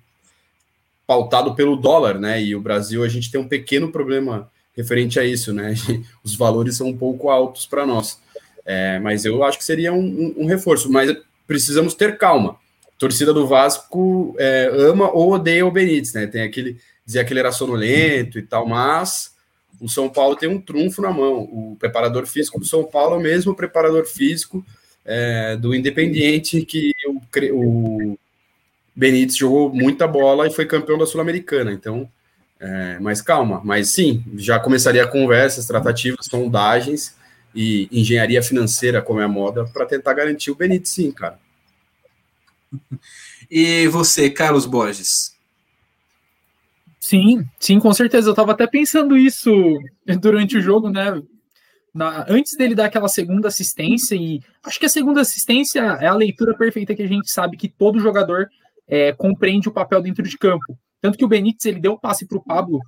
pautado pelo dólar, né? E o Brasil a gente tem um pequeno problema referente a isso, né? Os valores são um pouco altos para nós. É, mas eu acho que seria um, um, um, reforço, mas precisamos ter calma. Torcida do Vasco é, ama ou odeia o Benítez, né? Tem aquele dizer que ele era sonolento e tal, mas o São Paulo tem um trunfo na mão. O preparador físico do São Paulo é o mesmo preparador físico é, do Independiente que o, o Benítez jogou muita bola e foi campeão da Sul-Americana. Então, é, mas calma, mas sim, já começaria conversas, tratativas, sondagens e engenharia financeira, como é a moda, para tentar garantir o Benítez, sim, cara. E você, Carlos Borges? Sim, sim, com certeza. Eu estava até pensando isso durante o jogo, né? Na, antes dele dar aquela segunda assistência, e acho que a segunda assistência é a leitura perfeita que a gente sabe que todo jogador é, compreende o papel dentro de campo. Tanto que o Benítez ele deu o passe para o Pablo,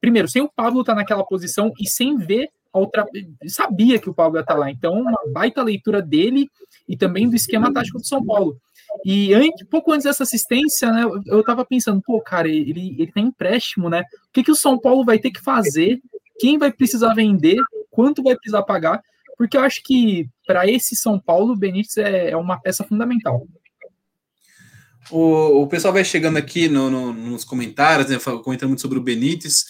primeiro, sem o Pablo estar tá naquela posição e sem ver a outra. Sabia que o Pablo ia estar tá lá. Então, uma baita leitura dele e também do esquema tático do São Paulo. E antes, pouco antes dessa assistência, né, eu tava pensando, pô, cara, ele, ele tem empréstimo, né? O que, que o São Paulo vai ter que fazer? Quem vai precisar vender? Quanto vai precisar pagar? Porque eu acho que para esse São Paulo, o Benítez é, é uma peça fundamental. O, o pessoal vai chegando aqui no, no, nos comentários, né, comentando muito sobre o Benítez.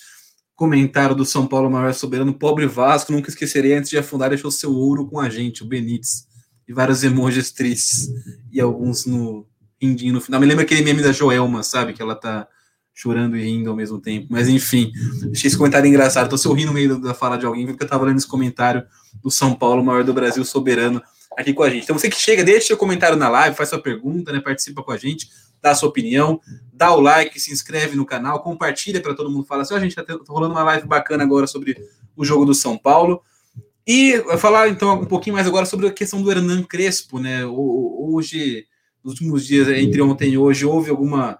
Comentário do São Paulo maior soberano, pobre Vasco, nunca esquecerei, antes de afundar, deixou seu ouro com a gente, o Benítez. E vários emojis tristes. E alguns no rindinho no final. Me lembra aquele meme da Joelma, sabe? Que ela tá chorando e rindo ao mesmo tempo. Mas enfim, achei esse comentário engraçado. Tô sorrindo no meio da fala de alguém, porque eu tava lendo esse comentário do São Paulo, maior do Brasil, soberano aqui com a gente. Então você que chega, deixa seu comentário na live, faz sua pergunta, né, participa com a gente, dá a sua opinião, dá o like, se inscreve no canal, compartilha para todo mundo falar assim, oh, gente, tá, tá rolando uma live bacana agora sobre o jogo do São Paulo. E falar então um pouquinho mais agora sobre a questão do Hernan Crespo, né? Hoje, nos últimos dias, entre ontem e hoje, houve alguma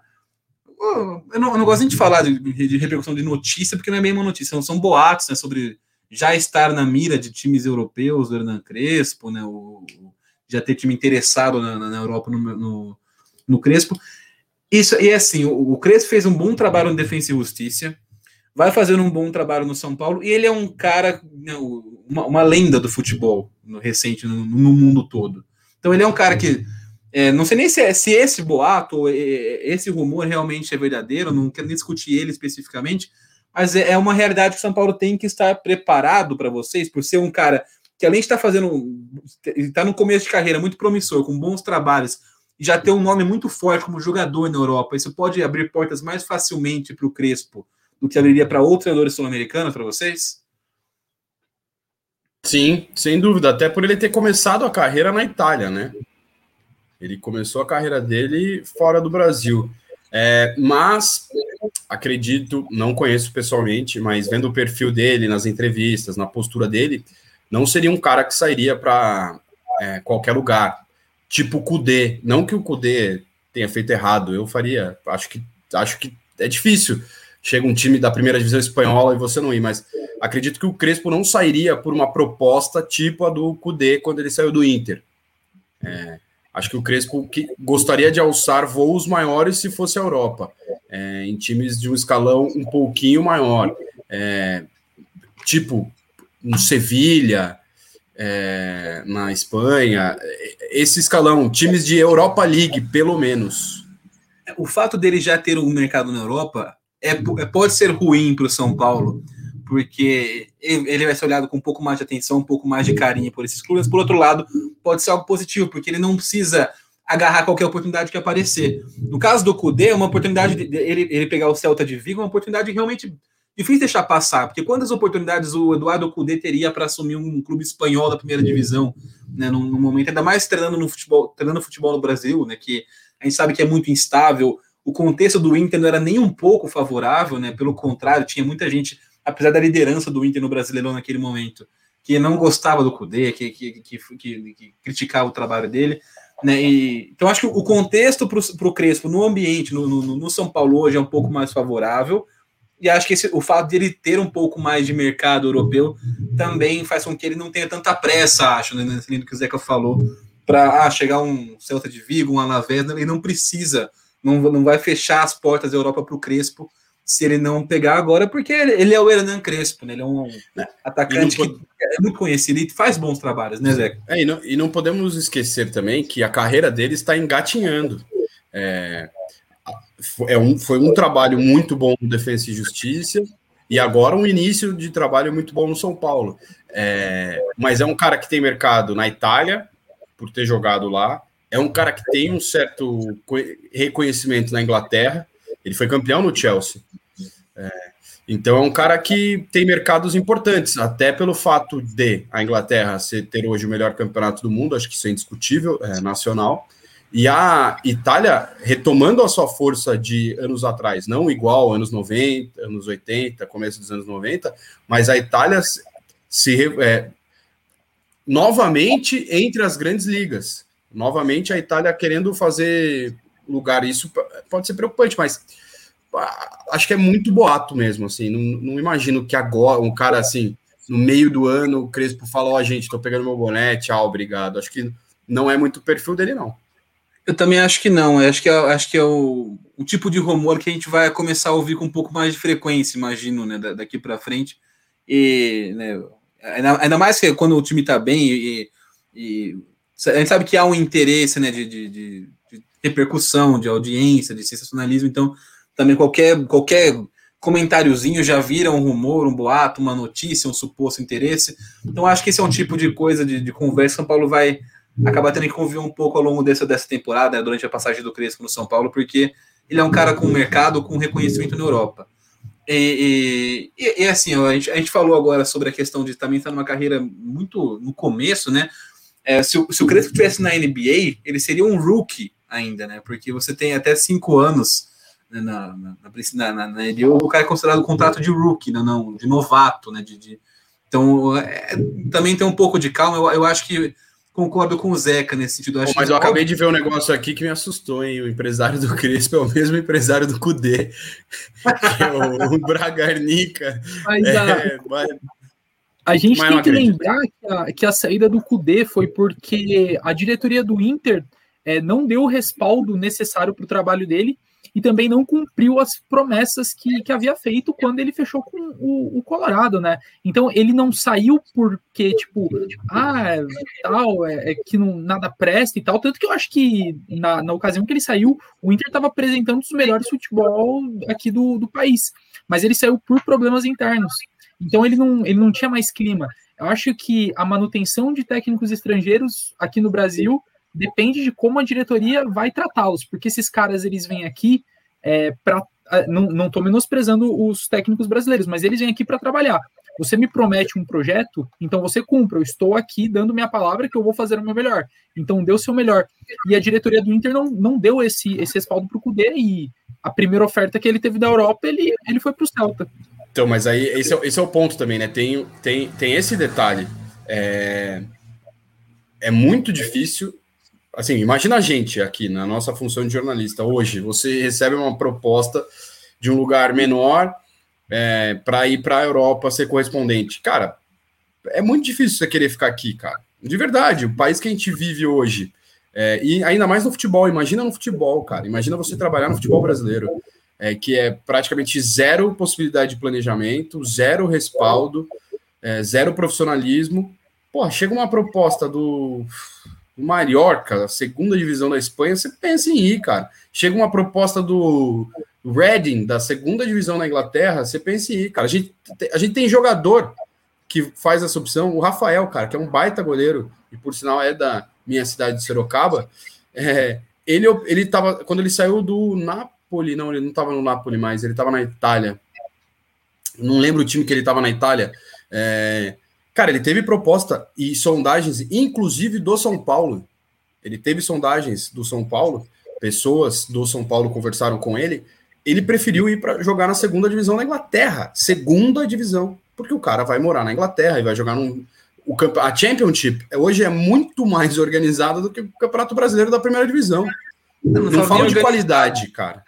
eu não, eu não, gosto nem de falar de, de, repercussão de notícia, porque não é bem uma notícia, são boatos né, sobre já estar na mira de times europeus, o Hernan Crespo, né, o, já ter time interessado na, na Europa no, no, no, Crespo. Isso, e é assim, o, o Crespo fez um bom trabalho no Defensa e Justiça, vai fazendo um bom trabalho no São Paulo, e ele é um cara, né, uma, uma, lenda do futebol no recente, no, no, mundo todo. Então ele é um cara que, é, não sei nem se, é, se esse boato, esse rumor realmente é verdadeiro, não quero nem discutir ele especificamente, mas é, é uma realidade que o São Paulo tem que estar preparado para vocês, por ser um cara que além de estar fazendo, está no começo de carreira muito promissor, com bons trabalhos, já ter um nome muito forte como jogador na Europa, isso pode abrir portas mais facilmente para o Crespo do que abriria para outros treinadores sul-americanos para vocês? Sim, sem dúvida, até por ele ter começado a carreira na Itália, né? Ele começou a carreira dele fora do Brasil. É, mas acredito, não conheço pessoalmente, mas vendo o perfil dele nas entrevistas, na postura dele, não seria um cara que sairia para é, qualquer lugar. Tipo o Kudê. Não que o Kudê tenha feito errado, eu faria. Acho que, acho que é difícil. Chega um time da primeira divisão espanhola e você não ir, mas acredito que o Crespo não sairia por uma proposta tipo a do Kudê quando ele saiu do Inter. É, Acho que o Crespo que gostaria de alçar voos maiores se fosse a Europa, é, em times de um escalão um pouquinho maior, é, tipo no Sevilha, é, na Espanha, esse escalão, times de Europa League, pelo menos. O fato dele já ter um mercado na Europa é, é pode ser ruim para o São Paulo, porque ele vai ser olhado com um pouco mais de atenção, um pouco mais de carinho por esses clubes. Por outro lado, pode ser algo positivo, porque ele não precisa agarrar qualquer oportunidade que aparecer. No caso do Cudê, é uma oportunidade de ele, ele pegar o Celta de Vigo, é uma oportunidade realmente difícil deixar passar, porque quantas oportunidades o Eduardo Cudê teria para assumir um clube espanhol da primeira divisão, né, no, no, momento, ainda mais treinando no futebol, treinando futebol no Brasil, né, que a gente sabe que é muito instável, o contexto do Inter não era nem um pouco favorável, né, pelo contrário, tinha muita gente, apesar da liderança do Inter no Brasileirão naquele momento, que não gostava do Cudê, que, que, que, que, criticava o trabalho dele, né, e, então acho que o contexto para o Crespo no ambiente, no, no, no São Paulo hoje é um pouco mais favorável, e acho que esse, o fato de ele ter um pouco mais de mercado europeu também faz com que ele não tenha tanta pressa, acho, né, nesse lindo que o Zeca falou, para ah, chegar um Celta de Vigo, um Alavés, ele não precisa, não, não vai fechar as portas da Europa para o Crespo se ele não pegar agora, porque ele, ele é o Hernan Crespo, né? ele é um é, atacante pode... que é muito conhecido e faz bons trabalhos, né, Zeca? É, e, não, e não podemos esquecer também que a carreira dele está engatinhando. É, é um, foi um trabalho muito bom no Defesa e Justiça e agora um início de trabalho muito bom no São Paulo. É, mas é um cara que tem mercado na Itália, por ter jogado lá. É um cara que tem um certo reconhecimento na Inglaterra. Ele foi campeão no Chelsea. É, então é um cara que tem mercados importantes, até pelo fato de a Inglaterra ser, ter hoje o melhor campeonato do mundo, acho que isso é indiscutível, é nacional. E a Itália retomando a sua força de anos atrás, não igual anos 90, anos 80, começo dos anos 90, mas a Itália se é, novamente entre as grandes ligas. Novamente a Itália querendo fazer lugar, isso pode ser preocupante, mas acho que é muito boato mesmo, assim, não, não imagino que agora um cara assim, no meio do ano, o Crespo falou, ó, oh, gente, tô pegando meu boné, tchau, obrigado. Acho que não é muito o perfil dele, não. Eu também acho que não. Eu acho que é, acho que é o, o, tipo de rumor que a gente vai começar a ouvir com um pouco mais de frequência, imagino, né, daqui para frente. E né, ainda, ainda, mais que quando o time está bem e, e, a gente sabe que há um interesse né, de, de, de, repercussão, de audiência, de sensacionalismo. Então, também qualquer qualquer comentáriozinho já vira um rumor, um boato, uma notícia, um suposto interesse. Então, acho que esse é um tipo de coisa de, de conversa São Paulo vai acaba tendo que conviver um pouco ao longo dessa, dessa temporada, né, durante a passagem do Crespo no São Paulo, porque ele é um cara com mercado, com reconhecimento na Europa. E, e, e assim, a gente, a gente, falou agora sobre a questão de também estar numa carreira muito no começo, né? É, se, o, se o Crespo estivesse na NBA, ele seria um rookie ainda, né? Porque você tem até cinco anos né, na, na, na, na, na NBA, o cara é considerado um contrato de rookie, não, não de novato, né? De, de então, é, também tem um pouco de calma. Eu, eu acho que concordo com o Zeca nesse sentido. Bom, mas eu acabei de ver um negócio aqui que me assustou, hein? O empresário do Crespo é o mesmo empresário do Cudê, que é o, o Bragarnica. Mas, é, mas... A gente mas tem que lembrar que a, que a, saída do Cudê foi porque a diretoria do Inter é, não deu o respaldo necessário para o trabalho dele e também não cumpriu as promessas que, que havia feito quando ele fechou com o, o Colorado, né? Então ele não saiu porque, tipo, ah, tal, é, é, que não, nada presta e tal. Tanto que eu acho que na, na ocasião que ele saiu, o Inter estava apresentando os melhores futebol aqui do, do país. Mas ele saiu por problemas internos. Então ele não, ele não tinha mais clima. Eu acho que a manutenção de técnicos estrangeiros aqui no Brasil depende de como a diretoria vai tratá-los, porque esses caras eles vêm aqui é, para não estou menosprezando os técnicos brasileiros, mas eles vêm aqui para trabalhar. Você me promete um projeto, então você cumpra. Eu estou aqui dando minha palavra que eu vou fazer o meu melhor. Então dê o seu melhor. E a diretoria do Inter não, não deu esse, esse respaldo para o Cudê e a primeira oferta que ele teve da Europa, ele, ele foi para o Celta. Então, mas aí esse é, esse é o ponto também, né? Tem, tem, tem esse detalhe. É, é muito difícil assim, imagina a gente aqui na nossa função de jornalista hoje, você recebe uma proposta de um lugar menor é, para ir para a Europa ser correspondente. Cara, é muito difícil você querer ficar aqui, cara. De verdade, o país que a gente vive hoje, É, e ainda mais no futebol, imagina no futebol, cara. Imagina você trabalhar no futebol brasileiro, é, que é praticamente zero possibilidade de planejamento, zero respaldo, é, zero profissionalismo. Pô, chega uma proposta do, do Mallorca, segunda divisão da Espanha, você pensa em ir, cara. Chega uma proposta do Reading, da segunda divisão na Inglaterra, você pensa em ir, cara. A gente, a gente tem jogador que faz essa opção, o Rafael, cara, que é um baita goleiro, e por sinal é da minha cidade de Sorocaba. É, ele, ele tava, quando ele saiu do Napoli, não, ele não estava no Napoli mais, ele estava na Itália. Não lembro o time que ele estava na Itália. É, cara, ele teve proposta e sondagens, inclusive do São Paulo. Ele teve sondagens do São Paulo, pessoas do São Paulo conversaram com ele, ele preferiu ir para jogar na segunda divisão da Inglaterra, segunda divisão, porque o cara vai morar na Inglaterra e vai jogar num o a Championship hoje é muito mais organizada do que o Campeonato Brasileiro da primeira divisão. Não, não, não falo de qualidade, cara.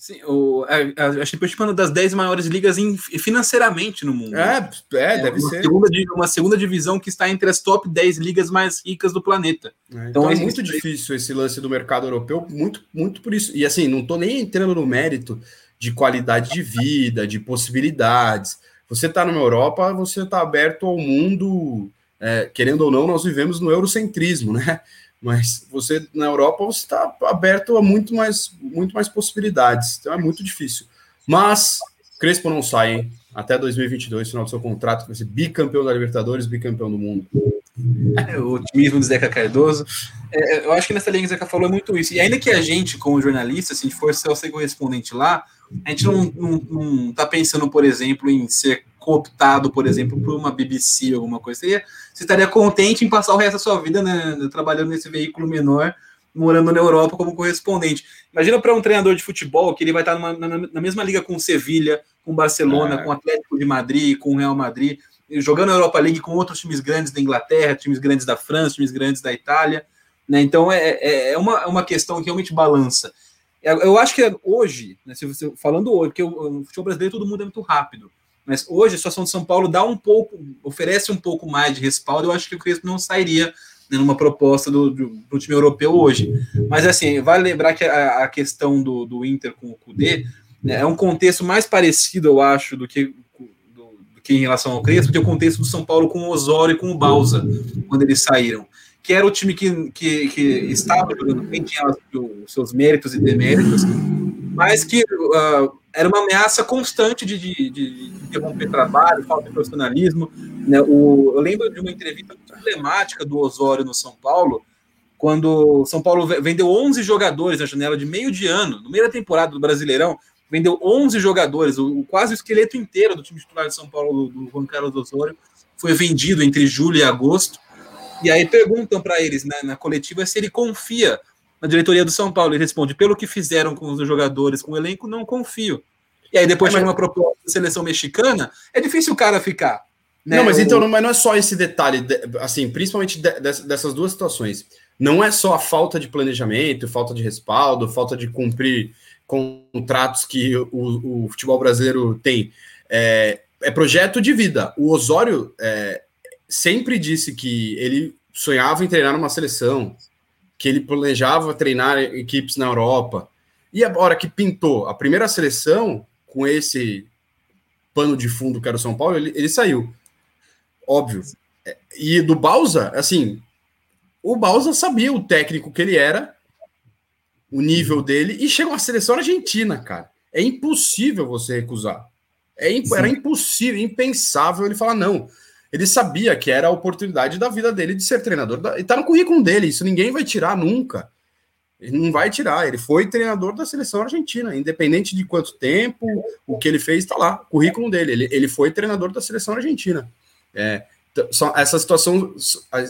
Sim, o, a, a Championship é uma das 10 maiores ligas em, financeiramente no mundo. É, é, é deve uma ser. Segunda, uma segunda divisão que está entre as top 10 ligas mais ricas do planeta. É, então, então é muito difícil esse lance do mercado europeu, muito, muito por isso. E assim, não estou nem entrando no mérito de qualidade de vida, de possibilidades. Você está numa Europa, você está aberto ao mundo, é, querendo ou não, nós vivemos no eurocentrismo, né? Mas você na Europa você está aberto a muito mais, muito mais possibilidades. Então é muito difícil. Mas Crespo não sai, hein? Até 2022, final do seu contrato, vai ser bicampeão da Libertadores, bicampeão do mundo. É, o otimismo do Zeca Cardoso. É, é, eu acho que nessa linha que o Zeca falou é muito isso. E ainda que a gente, como jornalista, se a gente for ser o correspondente lá, a gente não, não, não tá pensando, por exemplo, em ser cooptado, por exemplo, por uma BBC, alguma coisa. Você, você estaria contente em passar o resto da sua vida né, trabalhando nesse veículo menor, morando na Europa como correspondente. Imagina para um treinador de futebol que ele vai estar numa, na, na, mesma liga com Sevilha, com Barcelona, é. com Atlético de Madrid, com Real Madrid, jogando na Europa League com outros times grandes da Inglaterra, times grandes da França, times grandes da Itália. Né? Então é, é, é uma, é uma questão que realmente balança. Eu acho que hoje, né, se você, falando hoje, porque o, o futebol brasileiro todo mundo é muito rápido, mas hoje a situação de São Paulo dá um pouco, oferece um pouco mais de respaldo. Eu acho que o Crespo não sairia né, numa proposta do, do, do, time europeu hoje. Mas assim, vale lembrar que a, a questão do, do, Inter com o Cudê né, é um contexto mais parecido, eu acho, do que, em relação ao Crespo, que é o contexto do São Paulo com o Osório e com o Balsa, quando eles saíram que era o time que, que, que estava jogando bem, tinha os seus méritos e deméritos, mas que uh, era uma ameaça constante de, de, de, interromper trabalho, falta de profissionalismo. Né? O, eu lembro de uma entrevista muito emblemática do Osório no São Paulo, quando São Paulo vendeu 11 jogadores na janela de meio de ano, no meio da temporada do Brasileirão, vendeu 11 jogadores, o, quase o esqueleto inteiro do time titular de São Paulo, do, do Juan Carlos Osório, foi vendido entre julho e agosto. E aí perguntam para eles né, na coletiva se ele confia na diretoria do São Paulo. Ele responde: pelo que fizeram com os jogadores, com o elenco, não confio. E aí depois é, chega uma proposta da seleção mexicana, é difícil o cara ficar. Né? Não, mas então não, mas não é só esse detalhe, assim, principalmente dessas duas situações. Não é só a falta de planejamento, falta de respaldo, falta de cumprir contratos que o, o futebol brasileiro tem. É, é, projeto de vida. O Osório é, sempre disse que ele sonhava em treinar numa seleção, que ele planejava treinar equipes na Europa. E a hora que pintou a primeira seleção, com esse pano de fundo que era o São Paulo, ele, ele saiu. Óbvio. E do Balsa, assim, o Balsa sabia o técnico que ele era, o nível dele, e chega uma seleção argentina, cara. É impossível você recusar. É, era impossível, impensável ele falar não ele sabia que era a oportunidade da vida dele de ser treinador. Da, e tá no currículo dele, isso ninguém vai tirar nunca. Ele não vai tirar. Ele foi treinador da seleção argentina, independente de quanto tempo, o que ele fez, está lá, o currículo dele. Ele, ele foi treinador da seleção argentina. É, essa situação,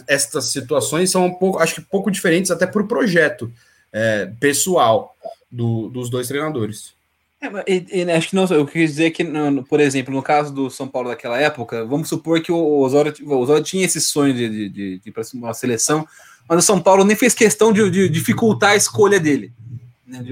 essas situações são um pouco, acho que pouco diferentes até por projeto é, pessoal do, dos dois treinadores. É, e, e, acho que não, eu quis dizer que, por exemplo, no caso do São Paulo daquela época, vamos supor que o Osório, o Osório tinha esse sonho de, de, de, de ir para uma seleção, mas o São Paulo nem fez questão de, de dificultar a escolha dele. Né?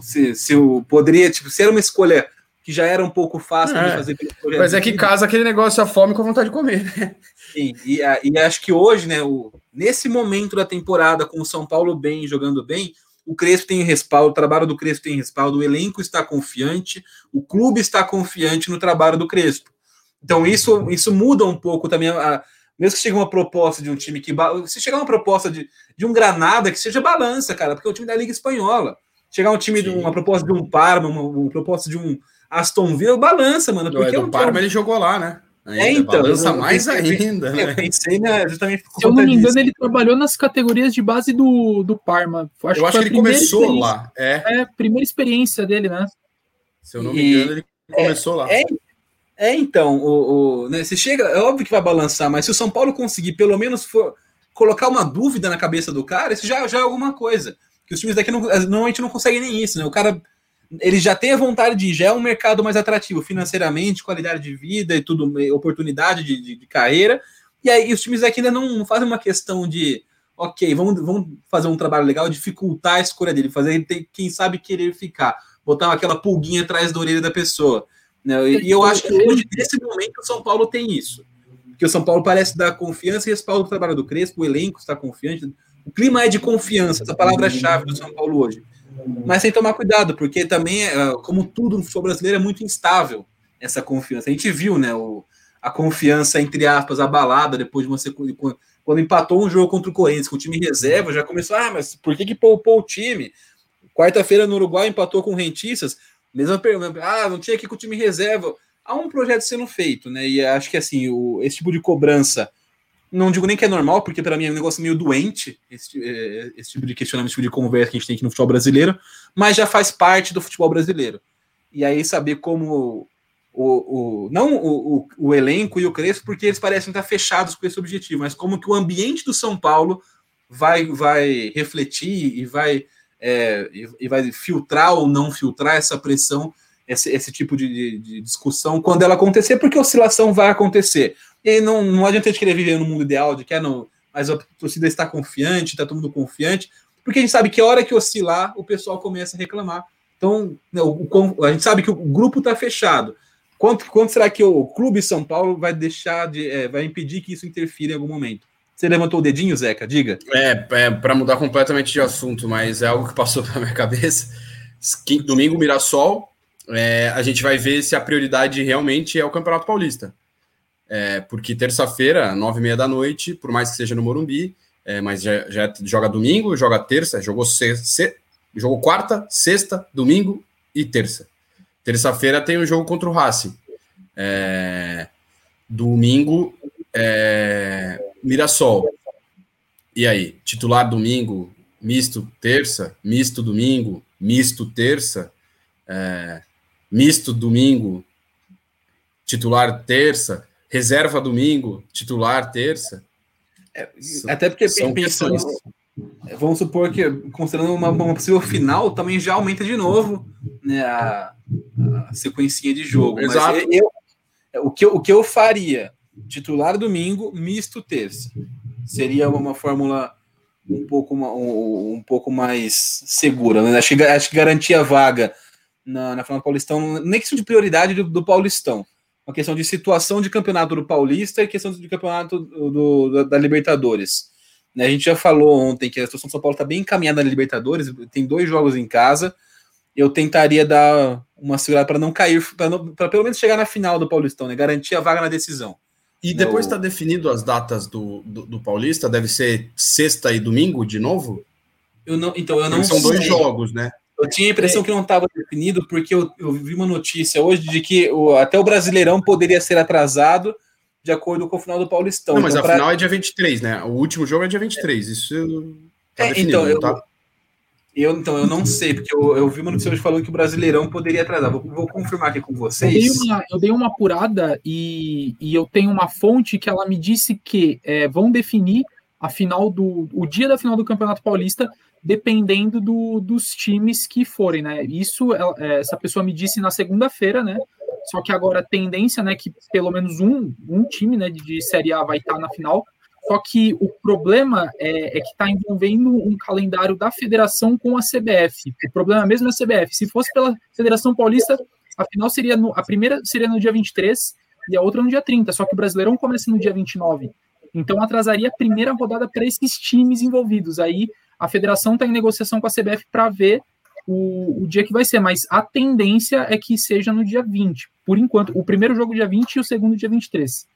Se, se o poderia, tipo, se era uma escolha que já era um pouco fácil é. de fazer. Mas é que casa aquele negócio a fome com a vontade de comer, né? Sim, e, e acho que hoje, né, o, nesse momento da temporada, com o São Paulo bem, jogando bem, o Crespo tem respaldo, o trabalho do Crespo tem respaldo, o elenco está confiante, o clube está confiante no trabalho do Crespo. Então isso, isso muda um pouco também a, mesmo que chegue uma proposta de um time que. Se chegar uma proposta de, de um Granada, que seja balança, cara, porque é o time da Liga Espanhola. Chegar um time de uma proposta de um Parma, uma, uma proposta de um Aston Villa balança, mano. Porque é, o Parma ele jogou lá, né? Ainda, é, então. Balança mais ainda. Né? Eu pensei, né, justamente Se eu não me engano, disso. ele trabalhou nas categorias de base do, do Parma. Acho eu acho que, que ele começou lá. É. é, primeira experiência dele, né? Se eu não me engano, ele começou é, lá. É, é, então, o, o, né, você chega, é óbvio que vai balançar, mas se o São Paulo conseguir pelo menos for, colocar uma dúvida na cabeça do cara, isso já, já é alguma coisa. Que os times daqui não, normalmente não conseguem nem isso, né? O cara ele já tem a vontade de ir, já é um mercado mais atrativo financeiramente, qualidade de vida e tudo, oportunidade de, de, de carreira. E aí os times aqui ainda não, fazem uma questão de, ok, vamos, vamos fazer um trabalho legal, dificultar a escolha dele, fazer ele ter, quem sabe querer ficar, botar aquela pulguinha atrás da orelha da pessoa. Né? E, e eu acho que hoje, nesse momento, o São Paulo tem isso. Porque o São Paulo parece dar confiança e respaldo do trabalho do Crespo, o elenco está confiante. O clima é de confiança, essa palavra-chave do São Paulo hoje. Mas sem tomar cuidado, porque também, é, como tudo no futebol brasileiro, é muito instável essa confiança. A gente viu, né, o, a confiança, entre aspas, abalada depois de uma sequência. Quando empatou um jogo contra o Corinthians com o time reserva, já começou, ah, mas por que, que poupou o time? Quarta-feira no Uruguai empatou com o Rentistas, mesma pergunta, ah, não tinha aqui com o time reserva. Há um projeto sendo feito, né? E acho que assim, o, esse tipo de cobrança não digo nem que é normal, porque para mim é um negócio meio doente, esse, é, esse, tipo de questionamento, esse tipo de conversa que a gente tem aqui no futebol brasileiro, mas já faz parte do futebol brasileiro. E aí saber como o, o não o, o, o, elenco e o Crespo, porque eles parecem estar fechados com esse objetivo, mas como que o ambiente do São Paulo vai, vai refletir e vai, é, e vai filtrar ou não filtrar essa pressão, esse, esse tipo de, de, discussão quando ela acontecer, porque oscilação vai acontecer. E não, não adianta a gente querer viver no mundo ideal de que é mas a torcida está confiante, está todo mundo confiante, porque a gente sabe que a hora que oscilar, o pessoal começa a reclamar. Então, né, a gente sabe que o grupo está fechado. Quanto, quanto será que o Clube São Paulo vai deixar de. É, vai impedir que isso interfira em algum momento? Você levantou o dedinho, Zeca? Diga. É, é para mudar completamente de assunto, mas é algo que passou pela minha cabeça. Domingo, Mirassol, é, a gente vai ver se a prioridade realmente é o Campeonato Paulista. É, porque terça-feira, nove e meia da noite, por mais que seja no Morumbi, é, mas já, já, joga domingo, joga terça, jogou, se, se, jogou quarta, sexta, domingo e terça. Terça-feira tem o um jogo contra o Racing. É, domingo, é, Mirassol. E aí, titular domingo, misto terça, misto domingo, misto terça, é, misto domingo, titular terça reserva domingo, titular terça. É, até porque são pensando, vamos supor que, considerando uma, uma, possível final, também já aumenta de novo né, a, a sequencinha de jogo. Exato. Eu, o, que, o que eu faria? Titular domingo, misto terça. Seria uma, fórmula um pouco, um, um, pouco mais segura. Né? Acho, que, acho que garantia vaga na, na final do Paulistão, nem questão de prioridade do, do Paulistão uma questão de situação de campeonato do Paulista e questão de campeonato do, do da, Libertadores. Né, a gente já falou ontem que a situação do São Paulo está bem encaminhada na Libertadores, tem dois jogos em casa. Eu tentaria dar uma segurada para não cair, para pelo menos chegar na final do Paulistão, né? Garantir a vaga na decisão. E depois está definido as datas do, do, do, Paulista? Deve ser sexta e domingo de novo? Eu não, então eu não São sei. dois jogos, né? Eu tinha a impressão que não estava definido, porque eu, eu, vi uma notícia hoje de que o, até o Brasileirão poderia ser atrasado de acordo com o final do Paulistão. Não, mas então, a pra... final é dia 23, né? O último jogo é dia 23. Isso tá é, definido, então, eu, tá? eu, então, eu não sei, porque eu, eu vi uma notícia hoje falando que o Brasileirão poderia atrasar. Vou, vou confirmar aqui com vocês. Eu dei uma, eu dei uma apurada e, e eu tenho uma fonte que ela me disse que é, vão definir a final do o dia da final do Campeonato Paulista dependendo do, dos times que forem, né? Isso é, essa pessoa me disse na segunda-feira, né? Só que agora a tendência, né, que pelo menos um, um time, né, de, Série A vai estar na final. Só que o problema é, é que está envolvendo um calendário da federação com a CBF. O problema mesmo é a CBF. Se fosse pela Federação Paulista, a final seria no, a primeira seria no dia 23 e a outra no dia 30, só que o Brasileirão começa no dia 29. Então atrasaria a primeira rodada para esses times envolvidos. Aí a federação está em negociação com a CBF para ver o, o, dia que vai ser, mas a tendência é que seja no dia 20. Por enquanto, o primeiro jogo dia 20 e o segundo dia 23.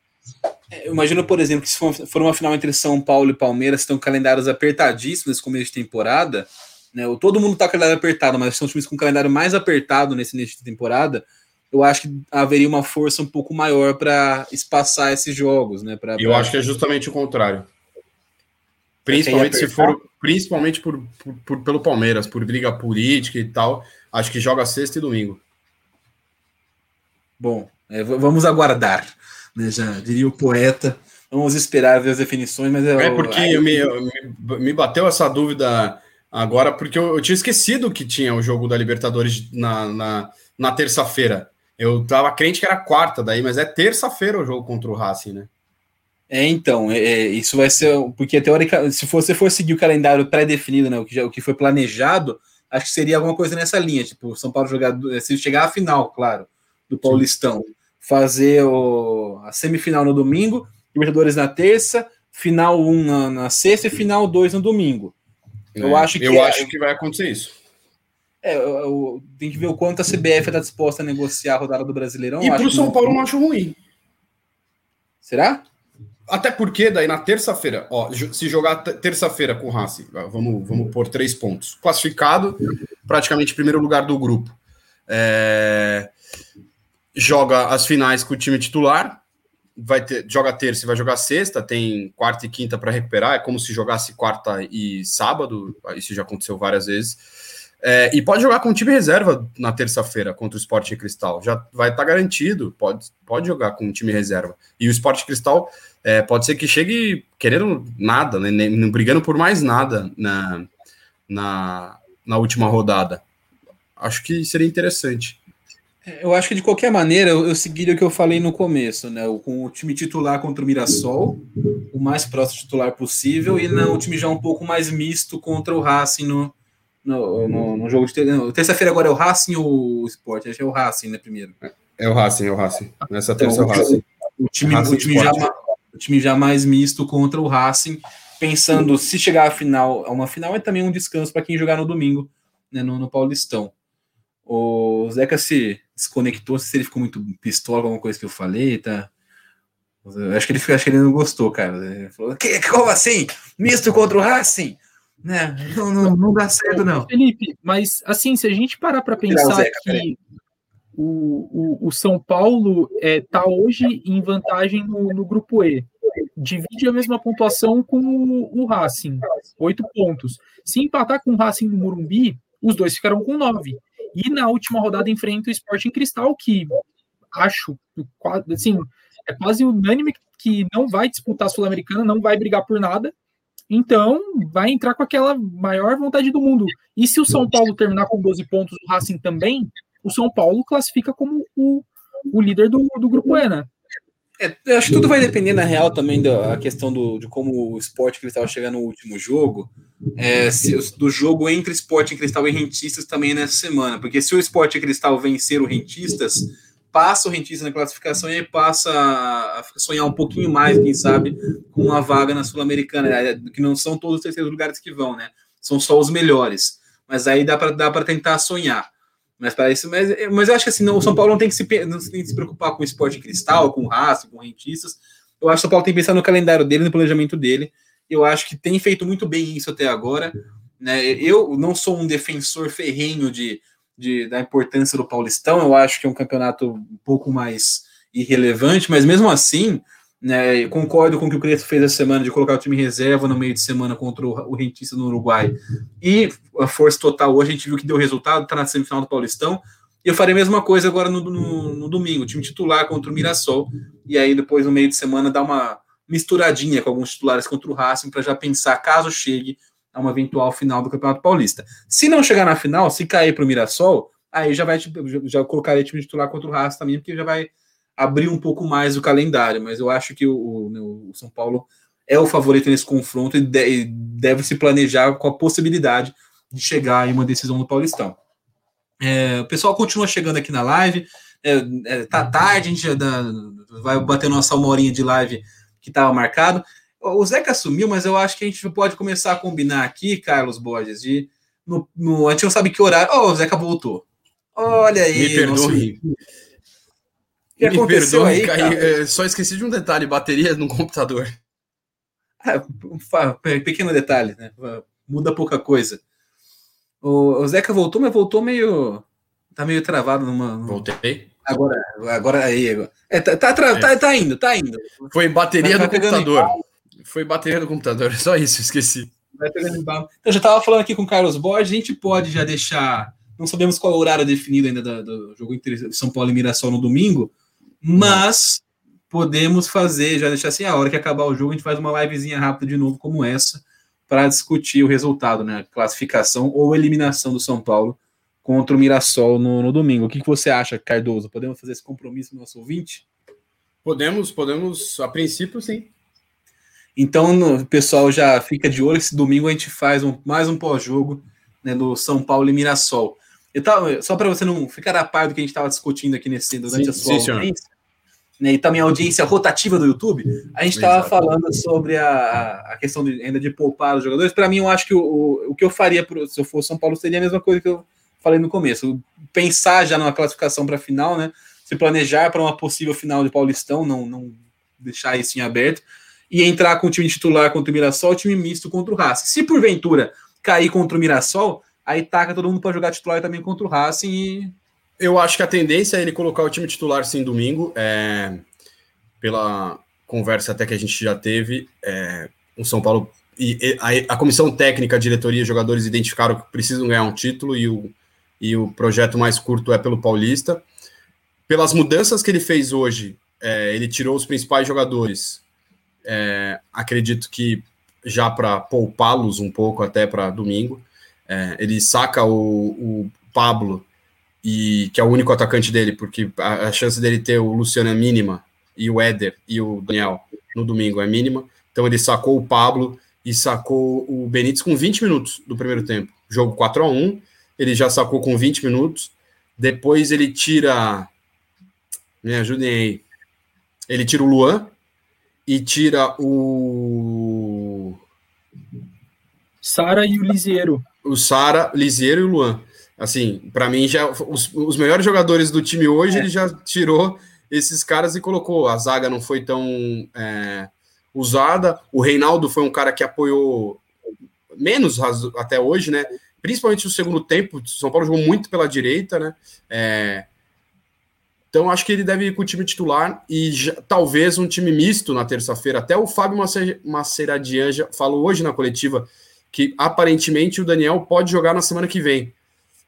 É, eu imagino, por exemplo, que se for, for uma final entre São Paulo e Palmeiras, estão calendários apertadíssimos nesse começo de temporada. Né? Todo mundo está com calendário apertado, mas são times com calendário mais apertado nesse início de temporada. Eu acho que haveria uma força um pouco maior para espaçar esses jogos, né? Pra, eu acho que é justamente o contrário. Principalmente se for, principalmente por, por, por, pelo Palmeiras, por briga política e tal. Acho que joga sexta e domingo. Bom, é, vamos aguardar, né? Já diria o poeta. Vamos esperar ver as definições, mas é, é porque me, me, me, bateu essa dúvida agora, porque eu, eu, tinha esquecido que tinha o jogo da Libertadores na, na, na terça-feira. Eu tava crente que era quarta daí, mas é terça-feira o jogo contra o Racing, né? É, então, é, é isso vai ser. Porque teoricamente, se você for seguir o calendário pré-definido, né, o que, já, o que foi planejado, acho que seria alguma coisa nessa linha. Tipo, São Paulo jogar. Se chegar à final, claro, do Paulistão, Sim. fazer o, a semifinal no domingo, Libertadores na terça, final 1 um na, na, sexta e final 2 no domingo. É, eu acho que. Eu é, acho que vai acontecer isso. É, eu, eu, tem que ver o quanto a CBF está disposta a negociar a rodada do Brasileirão. E para o São Paulo não acho ruim. Será? Até porque daí na terça-feira, ó, se jogar terça-feira com o Racing, vamos, vamos por três pontos. Classificado, praticamente primeiro lugar do grupo. É... Joga as finais com o time titular, vai ter, joga terça e vai jogar sexta, tem quarta e quinta para recuperar, é como se jogasse quarta e sábado, isso já aconteceu várias vezes. É, e pode jogar com o time reserva na terça-feira contra o Sport Cristal. Já vai estar tá garantido, pode, pode jogar com o time reserva. E o Sport Cristal é, pode ser que chegue querendo nada, né, não brigando por mais nada na, na, na última rodada. Acho que seria interessante. É, eu acho que de qualquer maneira eu, eu seguiria o que eu falei no começo, né? Com o time titular contra o Mirassol, o mais próximo titular possível, e no, o time já um pouco mais misto contra o Racing no, no, no, no jogo de terça-feira agora é o Racing ou o Sport? Acho que é o Racing, né, primeiro. É o Racing, é o Racing. Nessa então, terça é o Racing. O time, Racing o, time já, o time já mais misto contra o Racing, pensando se chegar à final, a uma final é também um descanso para quem jogar no domingo, né, no, no Paulistão. O Zeca se desconectou, se ele ficou muito pistola com alguma coisa que eu falei, tá? acho que ele acho que ele não gostou, cara. Ele falou: que, como assim? Misto contra o Racing? Né? Não, não, não dá certo, não. Felipe, mas assim, se a gente parar para pensar Zeca, que o, o, o, São Paulo está é, hoje em vantagem no, no, grupo E, divide a mesma pontuação com o, o Racing, oito pontos. Se empatar com o Racing no Morumbi, os dois ficarão com nove. E na última rodada enfrenta o Sporting Cristal, que acho, assim, é quase unânime que não vai disputar a Sul-Americana, não vai brigar por nada. Então, vai entrar com aquela maior vontade do mundo. E se o São Paulo terminar com 12 pontos, o Racing também, o São Paulo classifica como o, o líder do, do grupo E, né? É, eu acho que tudo vai depender, na real, também da questão do, de como o esporte cristal chega no último jogo. É, se, do jogo entre esporte cristal e rentistas também nessa semana. Porque se o esporte cristal vencer o rentistas passa o rentista na classificação e passa a sonhar um pouquinho mais, quem sabe, com uma vaga na Sul-Americana, né? que não são todos os terceiros lugares que vão, né? São só os melhores. Mas aí dá para dá tentar sonhar. Mas para isso, mas, mas eu acho que assim, não, o São Paulo não tem que se, não tem que se preocupar com o esporte cristal, com raça, com rentistas. Eu acho que o São Paulo tem que pensar no calendário dele, no planejamento dele. Eu acho que tem feito muito bem isso até agora. Né? Eu não sou um defensor ferrenho de de, da importância do Paulistão, eu acho que é um campeonato um pouco mais irrelevante, mas mesmo assim, né, concordo com o que o Crespo fez essa semana de colocar o time reserva no meio de semana contra o, o Rentista no Uruguai. E a força total hoje a gente viu que deu resultado, está na semifinal do Paulistão. E eu farei a mesma coisa agora no, no, no domingo, time titular contra o Mirassol. E aí depois no meio de semana dar uma misturadinha com alguns titulares contra o Racing para já pensar, caso chegue, a uma eventual final do Campeonato Paulista. Se não chegar na final, se cair para o Mirassol, aí já vai já, colocaria time titular contra o Racing também, porque já vai abrir um pouco mais o calendário. Mas eu acho que o, o, o São Paulo é o favorito nesse confronto e, de, e deve se planejar com a possibilidade de chegar em uma decisão do Paulistão. É, o pessoal continua chegando aqui na live. É, é, tá tarde, a gente já dá, vai bater nossa uma horinha de live que estava marcado. O Zeca sumiu, mas eu acho que a gente pode começar a combinar aqui, Carlos Borges, de no, no, a gente não sabe que horário. Oh, o Zeca voltou. Olha aí. Me perdoe. O que Me aconteceu perdoe, aí, Caí, é, só esqueci de um detalhe: bateria no computador. Ah, pequeno detalhe, né? Muda pouca coisa. O, o Zeca voltou, mas voltou meio. Tá meio travado numa. Voltei. Agora, agora aí. Agora. É, tá, tá, tá, é. tá, indo, tá indo. Foi bateria do computador. Foi bateria do computador, só isso, esqueci. Então, eu já estava falando aqui com o Carlos Borges, a gente pode já deixar. Não sabemos qual é o horário definido ainda do, do jogo entre São Paulo e Mirassol no domingo, mas podemos fazer, já deixar assim, a hora que acabar o jogo, a gente faz uma livezinha rápida de novo, como essa, para discutir o resultado, né? Classificação ou eliminação do São Paulo contra o Mirassol no, no domingo. O que, que você acha, Cardoso? Podemos fazer esse compromisso no nosso ouvinte? Podemos, podemos, a princípio, sim. Então, o pessoal já fica de olho. Esse domingo a gente faz um, mais um pós-jogo né, do São Paulo e Mirassol. Eu tava, só para você não ficar a par do que a gente estava discutindo aqui nesse durante sim, a sua sim, audiência, né, e também a audiência rotativa do YouTube, a gente estava falando sobre a, a questão de, ainda de poupar os jogadores. Para mim, eu acho que o, o, o que eu faria pro, se eu fosse São Paulo seria a mesma coisa que eu falei no começo. Pensar já numa classificação para a final, né? Se planejar para uma possível final de Paulistão, não, não deixar isso em aberto e entrar com o time titular contra o Mirassol, time misto contra o Racing. Se porventura cair contra o Mirassol, aí taca todo mundo para jogar titular também contra o Racing e... Eu acho que a tendência é ele colocar o time titular sim domingo, é, pela conversa até que a gente já teve, é, o São Paulo e, a, a, comissão técnica, diretoria e jogadores identificaram que precisam ganhar um título e o, e o projeto mais curto é pelo Paulista. Pelas mudanças que ele fez hoje, é, ele tirou os principais jogadores, é, acredito que já para poupá-los um pouco até para domingo. É, ele saca o, o, Pablo, e que é o único atacante dele, porque a, a, chance dele ter o Luciano é mínima, e o Éder e o Daniel no domingo é mínima. Então ele sacou o Pablo e sacou o Benítez com 20 minutos do primeiro tempo. Jogo 4 a 1 ele já sacou com 20 minutos. Depois ele tira. Me ajudem aí. Ele tira o Luan, e tira o. Sara e o Lisiero. O Sara, Lisiero e o Luan. Assim, para mim, já os, os, melhores jogadores do time hoje, é. ele já tirou esses caras e colocou. A zaga não foi tão é, usada. O Reinaldo foi um cara que apoiou menos até hoje, né? Principalmente no segundo tempo. São Paulo jogou muito pela direita, né? É, então, acho que ele deve ir com o time titular e já, talvez um time misto na terça-feira. Até o Fábio Maceradian já falou hoje na coletiva que aparentemente o Daniel pode jogar na semana que vem.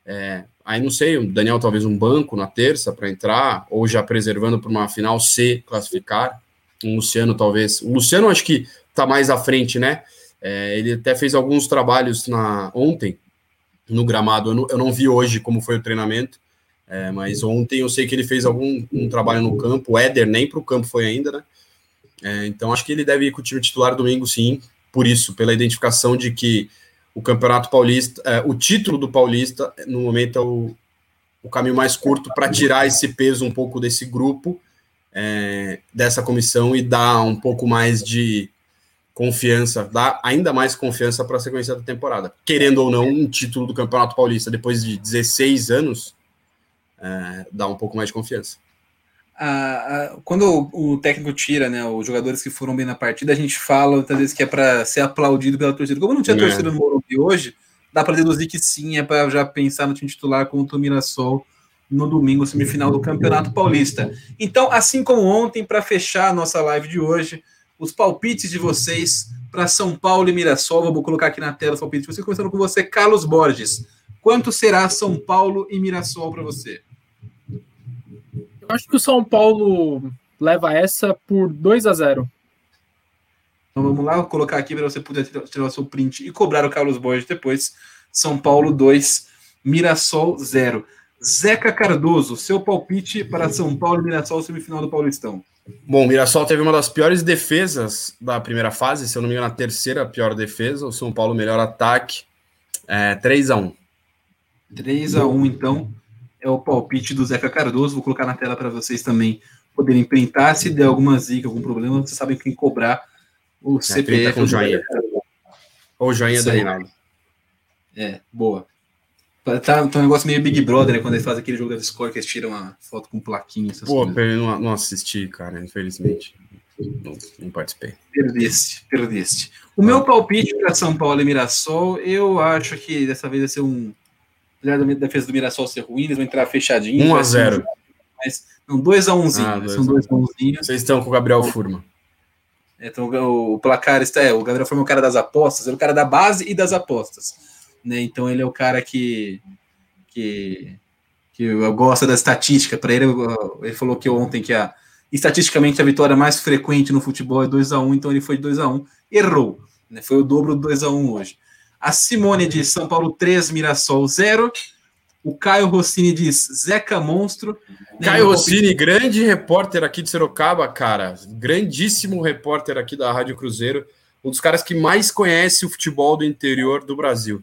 É, aí não sei, o Daniel talvez um banco na terça para entrar, ou já preservando para uma final C classificar. Um Luciano, talvez. O Luciano acho que está mais à frente, né? É, ele até fez alguns trabalhos na ontem no gramado. Eu não, eu não vi hoje como foi o treinamento é, mas ontem eu sei que ele fez algum um trabalho no campo, o Éder nem para o campo foi ainda, né? É, então acho que ele deve ir com o time titular domingo, sim, por isso, pela identificação de que o Campeonato Paulista, é, o título do Paulista, no momento é o, o caminho mais curto para tirar esse peso um pouco desse grupo, é, dessa comissão e dar um pouco mais de confiança, dar ainda mais confiança para a sequência da temporada. Querendo ou não, um título do Campeonato Paulista depois de 16 anos é, dá um pouco mais de confiança. quando o, o, técnico tira né, os jogadores que foram bem na partida, a gente fala muitas vezes que é para ser aplaudido pela torcida. Como não tinha é. torcida no Morumbi hoje, dá para deduzir que sim, é para já pensar no time titular contra o Mirassol no domingo, semifinal do Campeonato Paulista. Então, assim como ontem, para fechar a nossa live de hoje, os palpites de vocês para São Paulo e Mirassol. Vou colocar aqui na tela os palpites de vocês, começando com você, Carlos Borges. Quanto será São Paulo e Mirassol para você? Acho que o São Paulo leva essa por 2 a 0 Então vamos lá, vou colocar aqui para você poder tirar o seu print e cobrar o Carlos Borges depois. São Paulo 2, Mirassol 0. Zeca Cardoso, seu palpite para São Paulo e Mirassol semifinal do Paulistão. Bom, o Mirassol teve uma das piores defesas da primeira fase, se eu não me engano, a terceira pior defesa. O São Paulo, melhor ataque. É, 3 a 1 3 a 1 então. É o palpite do Zeca Cardoso. Vou colocar na tela para vocês também poderem printar. Se der alguma zica, algum problema, vocês sabem quem cobrar o É, CPF. com joinha. Ou joinha Isso do. Reinaldo. É, boa. Tá, tá um negócio meio Big Brother, né? Quando ele faz aquele jogo da Discord que eles tiram uma foto com plaquinha, essas Pô, coisas. eu não, não assisti, cara, infelizmente. Não, não participei. Perdeste, perdeste. O meu palpite para São Paulo e Mirassol, eu acho que dessa vez vai ser um. Apesar da defesa do Mirassol ser ruim, eles vão entrar fechadinho. 1 a vai ser um 0. jogo, Mas, não, 2x1, um Ah, né? dois são a um. 2 1 Vocês estão com o Gabriel Furma. Então o, placar está. É, o Gabriel foi o cara das apostas, ele é o cara da base e das apostas. Né? Então ele é o cara que. que, que gosta da estatística. Para ele, ele falou que ontem que a. Estatisticamente, a vitória mais frequente no futebol é 2x1, então ele foi de 2x1. Errou. Né? Foi o dobro do 2x1 hoje. A Simone diz São Paulo 3, Mirassol 0. O Caio Rossini diz Zeca Monstro. Né, Caio meu Rossini, grande repórter aqui de Sorocaba, cara. Grandíssimo repórter aqui da Rádio Cruzeiro. Um dos caras que mais conhece o futebol do interior do Brasil.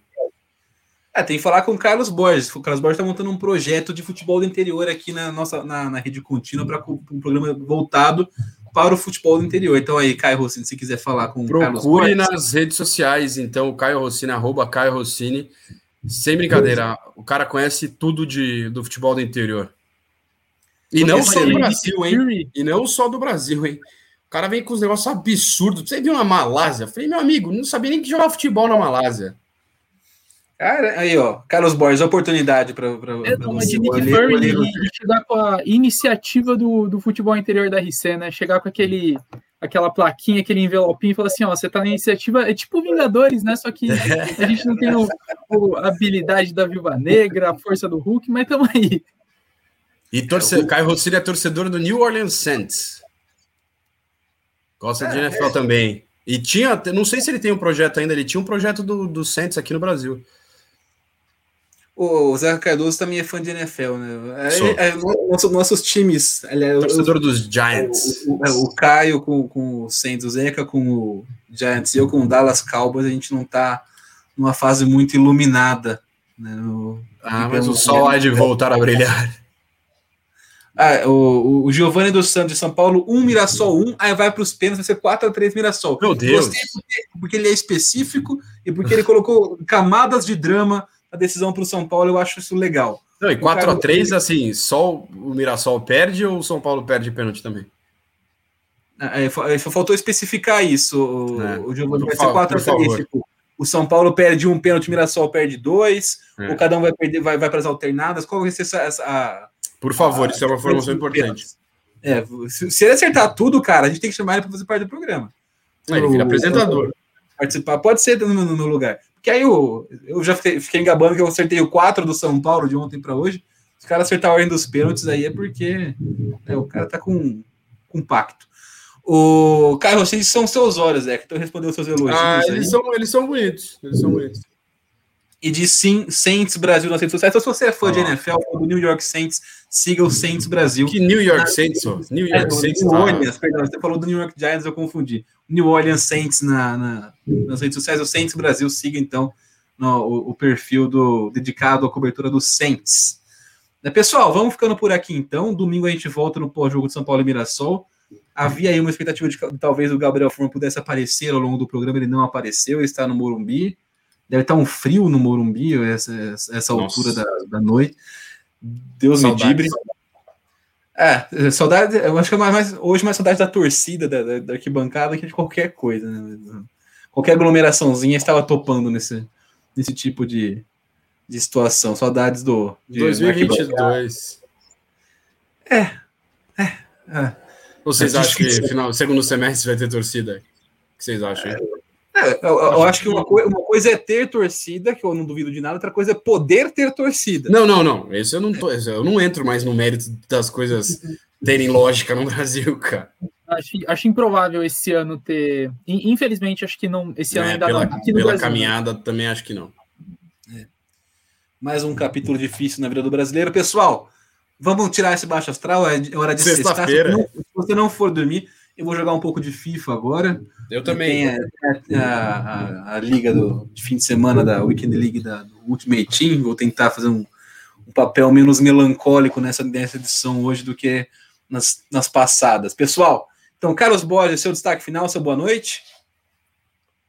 É, tem que falar com o Carlos Borges. O Carlos Borges está montando um projeto de futebol do interior aqui na nossa na, na rede contínua para um programa voltado para o futebol do interior. Então aí, Caio Rossini, se quiser falar com o Carlos Procure nas redes sociais, então, o Caio Rossini, arroba Caio Rossini. Sem brincadeira, o cara conhece tudo de, do futebol do interior. E não só do Brasil, hein? E não só do Brasil, hein? O cara vem com os negócios absurdos. Você viu na Malásia? Eu falei, meu amigo, não sabia nem que jogava futebol na Malásia. Cara, aí, ó, Carlos Borges, oportunidade para É, mas de Nick Fury e chegar com a iniciativa do, do futebol interior da RC, né? Chegar com aquele, aquela plaquinha, aquele envelopinho e falar assim: ó, você tá na iniciativa, é tipo Vingadores, né? Só que a gente não tem o, o- a habilidade da Viúva Negra, a força do Hulk, mas estamos aí. E torce... Caio Rossini é torcedor do New Orleans Saints. Gosta de É, NFL também. E tinha, não sei se ele tem um projeto ainda, ele tinha um projeto do, do Saints aqui no Brasil. O Zé Cardoso também é fã de NFL, né? É, é, nosso- nossos times. aliás, Torcedor dos Giants. O, o- o Caio com, com o Saints, o Zeca com o Giants e eu com o Dallas Cowboys, a gente não tá numa fase muito iluminada. Né, no- Ah, mas o sol há de voltar a brilhar. Ah, o, o Giovanni dos Santos de São Paulo, 1 Mirassol 1, aí vai para os pênaltis, vai ser 4x3 Mirassol. Meu Deus. Gostei porque, porque ele é específico e porque ele colocou camadas de drama na decisão para o São Paulo, eu acho isso legal. Não, e O cara- 4x3, assim, só o Mirassol perde ou o São Paulo perde pênalti também? É, fa- é, faltou especificar isso, o, É, o Giovanni. Vai ser fa- 4 por a 3 favor. tipo, o São Paulo perde um pênalti, o Mirassol perde dois, É. ou cada um vai perder, vai, vai para as alternadas. Qual vai ser essa, essa a, Por favor, isso é uma a- informação importante. É, se, se ele acertar tudo, cara, a gente tem que chamar ele para fazer parte do programa. É, ele vira apresentador. Participar, pode ser no- no lugar. Porque aí eu, eu já fiquei, fiquei engabando que eu acertei o 4 do São Paulo de ontem para hoje. Se o cara acertar a ordem dos pênaltis aí é porque né, o cara tá com, com pacto. O Caio Rossini são seus olhos, é que então respondeu seus elogios. Ah, aí. eles são, eles são bonitos. Eles são bonitos. E diz sim, Saints Brasil nas redes sociais. Então, se você é fã de Ah. NFL, fã do New York Saints, siga o Saints Brasil. Que New York Saints, ó. New É, York o Saints New tá- Orleans, perdão, você falou do New York Giants, eu confundi. New Orleans Saints na, na- nas redes sociais, o Saints Brasil, siga então no- o, o perfil do dedicado à cobertura do Saints. Né, Pessoal, vamos ficando por aqui então. Domingo a gente volta no pós-jogo de São Paulo e Mirassol. Havia aí uma expectativa de que talvez o Gabriel Forma pudesse aparecer ao longo do programa, ele não apareceu, ele está no Morumbi. Deve estar um frio no Morumbi, essa, essa, altura da, da noite. Deus Saudades. me dibre. É, saudade, eu acho que é mais, mais- hoje mais saudade da torcida, da, da, da arquibancada, que de qualquer coisa, né? Qualquer aglomeraçãozinha estava topando nesse, nesse tipo de, de situação. Saudades do. de- da arquibancada. 2022. É. Vocês É acham que final, segundo semestre vai ter torcida? O que vocês acham? hein? É, eu, eu acho que uma, coi- uma coisa é ter torcida, que eu não duvido de nada, outra coisa é poder ter torcida. Não, não, não. Esse eu não tô. esse Eu não entro mais no mérito das coisas terem lógica no Brasil, cara. Acho, acho improvável esse ano ter. in- Infelizmente, acho que não. Esse ano É, ainda pela não. Aqui no pela Brasil, né? caminhada também acho que não. Mais um capítulo difícil na vida do brasileiro. Pessoal, vamos tirar esse baixo astral. É é hora de. Se Sexta-feira. você não- Se você não for dormir, eu vou jogar um pouco de FIFA agora. Eu Tem a, a- a- a liga do, de fim de semana da Weekend League da do Ultimate Team. Vou tentar fazer um, um papel menos melancólico nessa, nessa edição hoje do que nas, nas passadas. Pessoal, então, Carlos Borges, seu destaque final, seu boa noite.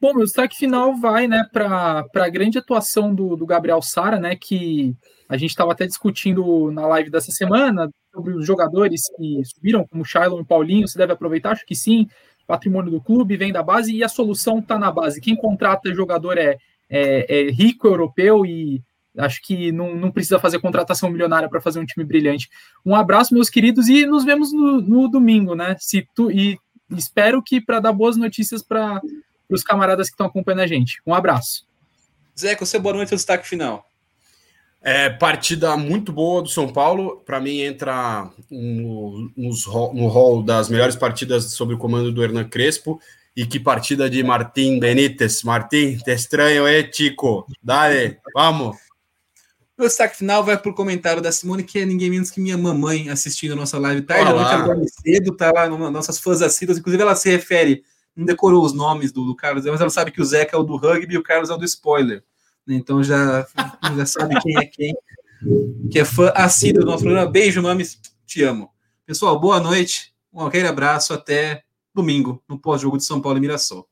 Bom, meu destaque final vai né, para a grande atuação do, do Gabriel Sara, né, que a gente estava até discutindo na live dessa semana sobre os jogadores que subiram, como Shailon e Paulinho, se deve aproveitar, acho que sim, patrimônio do clube, vem da base e a solução está na base. Quem contrata jogador é, é, é rico, europeu e Acho que não, não precisa fazer contratação milionária para fazer um time brilhante. Um abraço, meus queridos, e nos vemos no, no domingo, né? Se tu, e espero que para dar boas notícias para os camaradas que estão acompanhando a gente. Um abraço. Zeca, você boa noite, o destaque final. É, partida muito boa do São Paulo. Para mim, entra no, nos, no hall das melhores partidas sob o comando do Hernan Crespo. E que partida de Martim Benítez. Martim, te estranho, é, Tico? Dale, vamos. Meu destaque final vai para o comentário da Simone, que é ninguém menos que minha mamãe assistindo a nossa live tarde. Olá. Dorme cedo, tá lá no, nossas fãs assíduas. Inclusive, ela se refere, não decorou os nomes do, do, Carlos, mas ela sabe que o Zeca é o do rugby e o Carlos é o do spoiler. Então já, já sabe quem é quem, que é fã assíduo do nosso programa. Beijo, mames, te amo. Pessoal, boa noite, um aquele abraço, até domingo, no pós-jogo de São Paulo e Mirassol.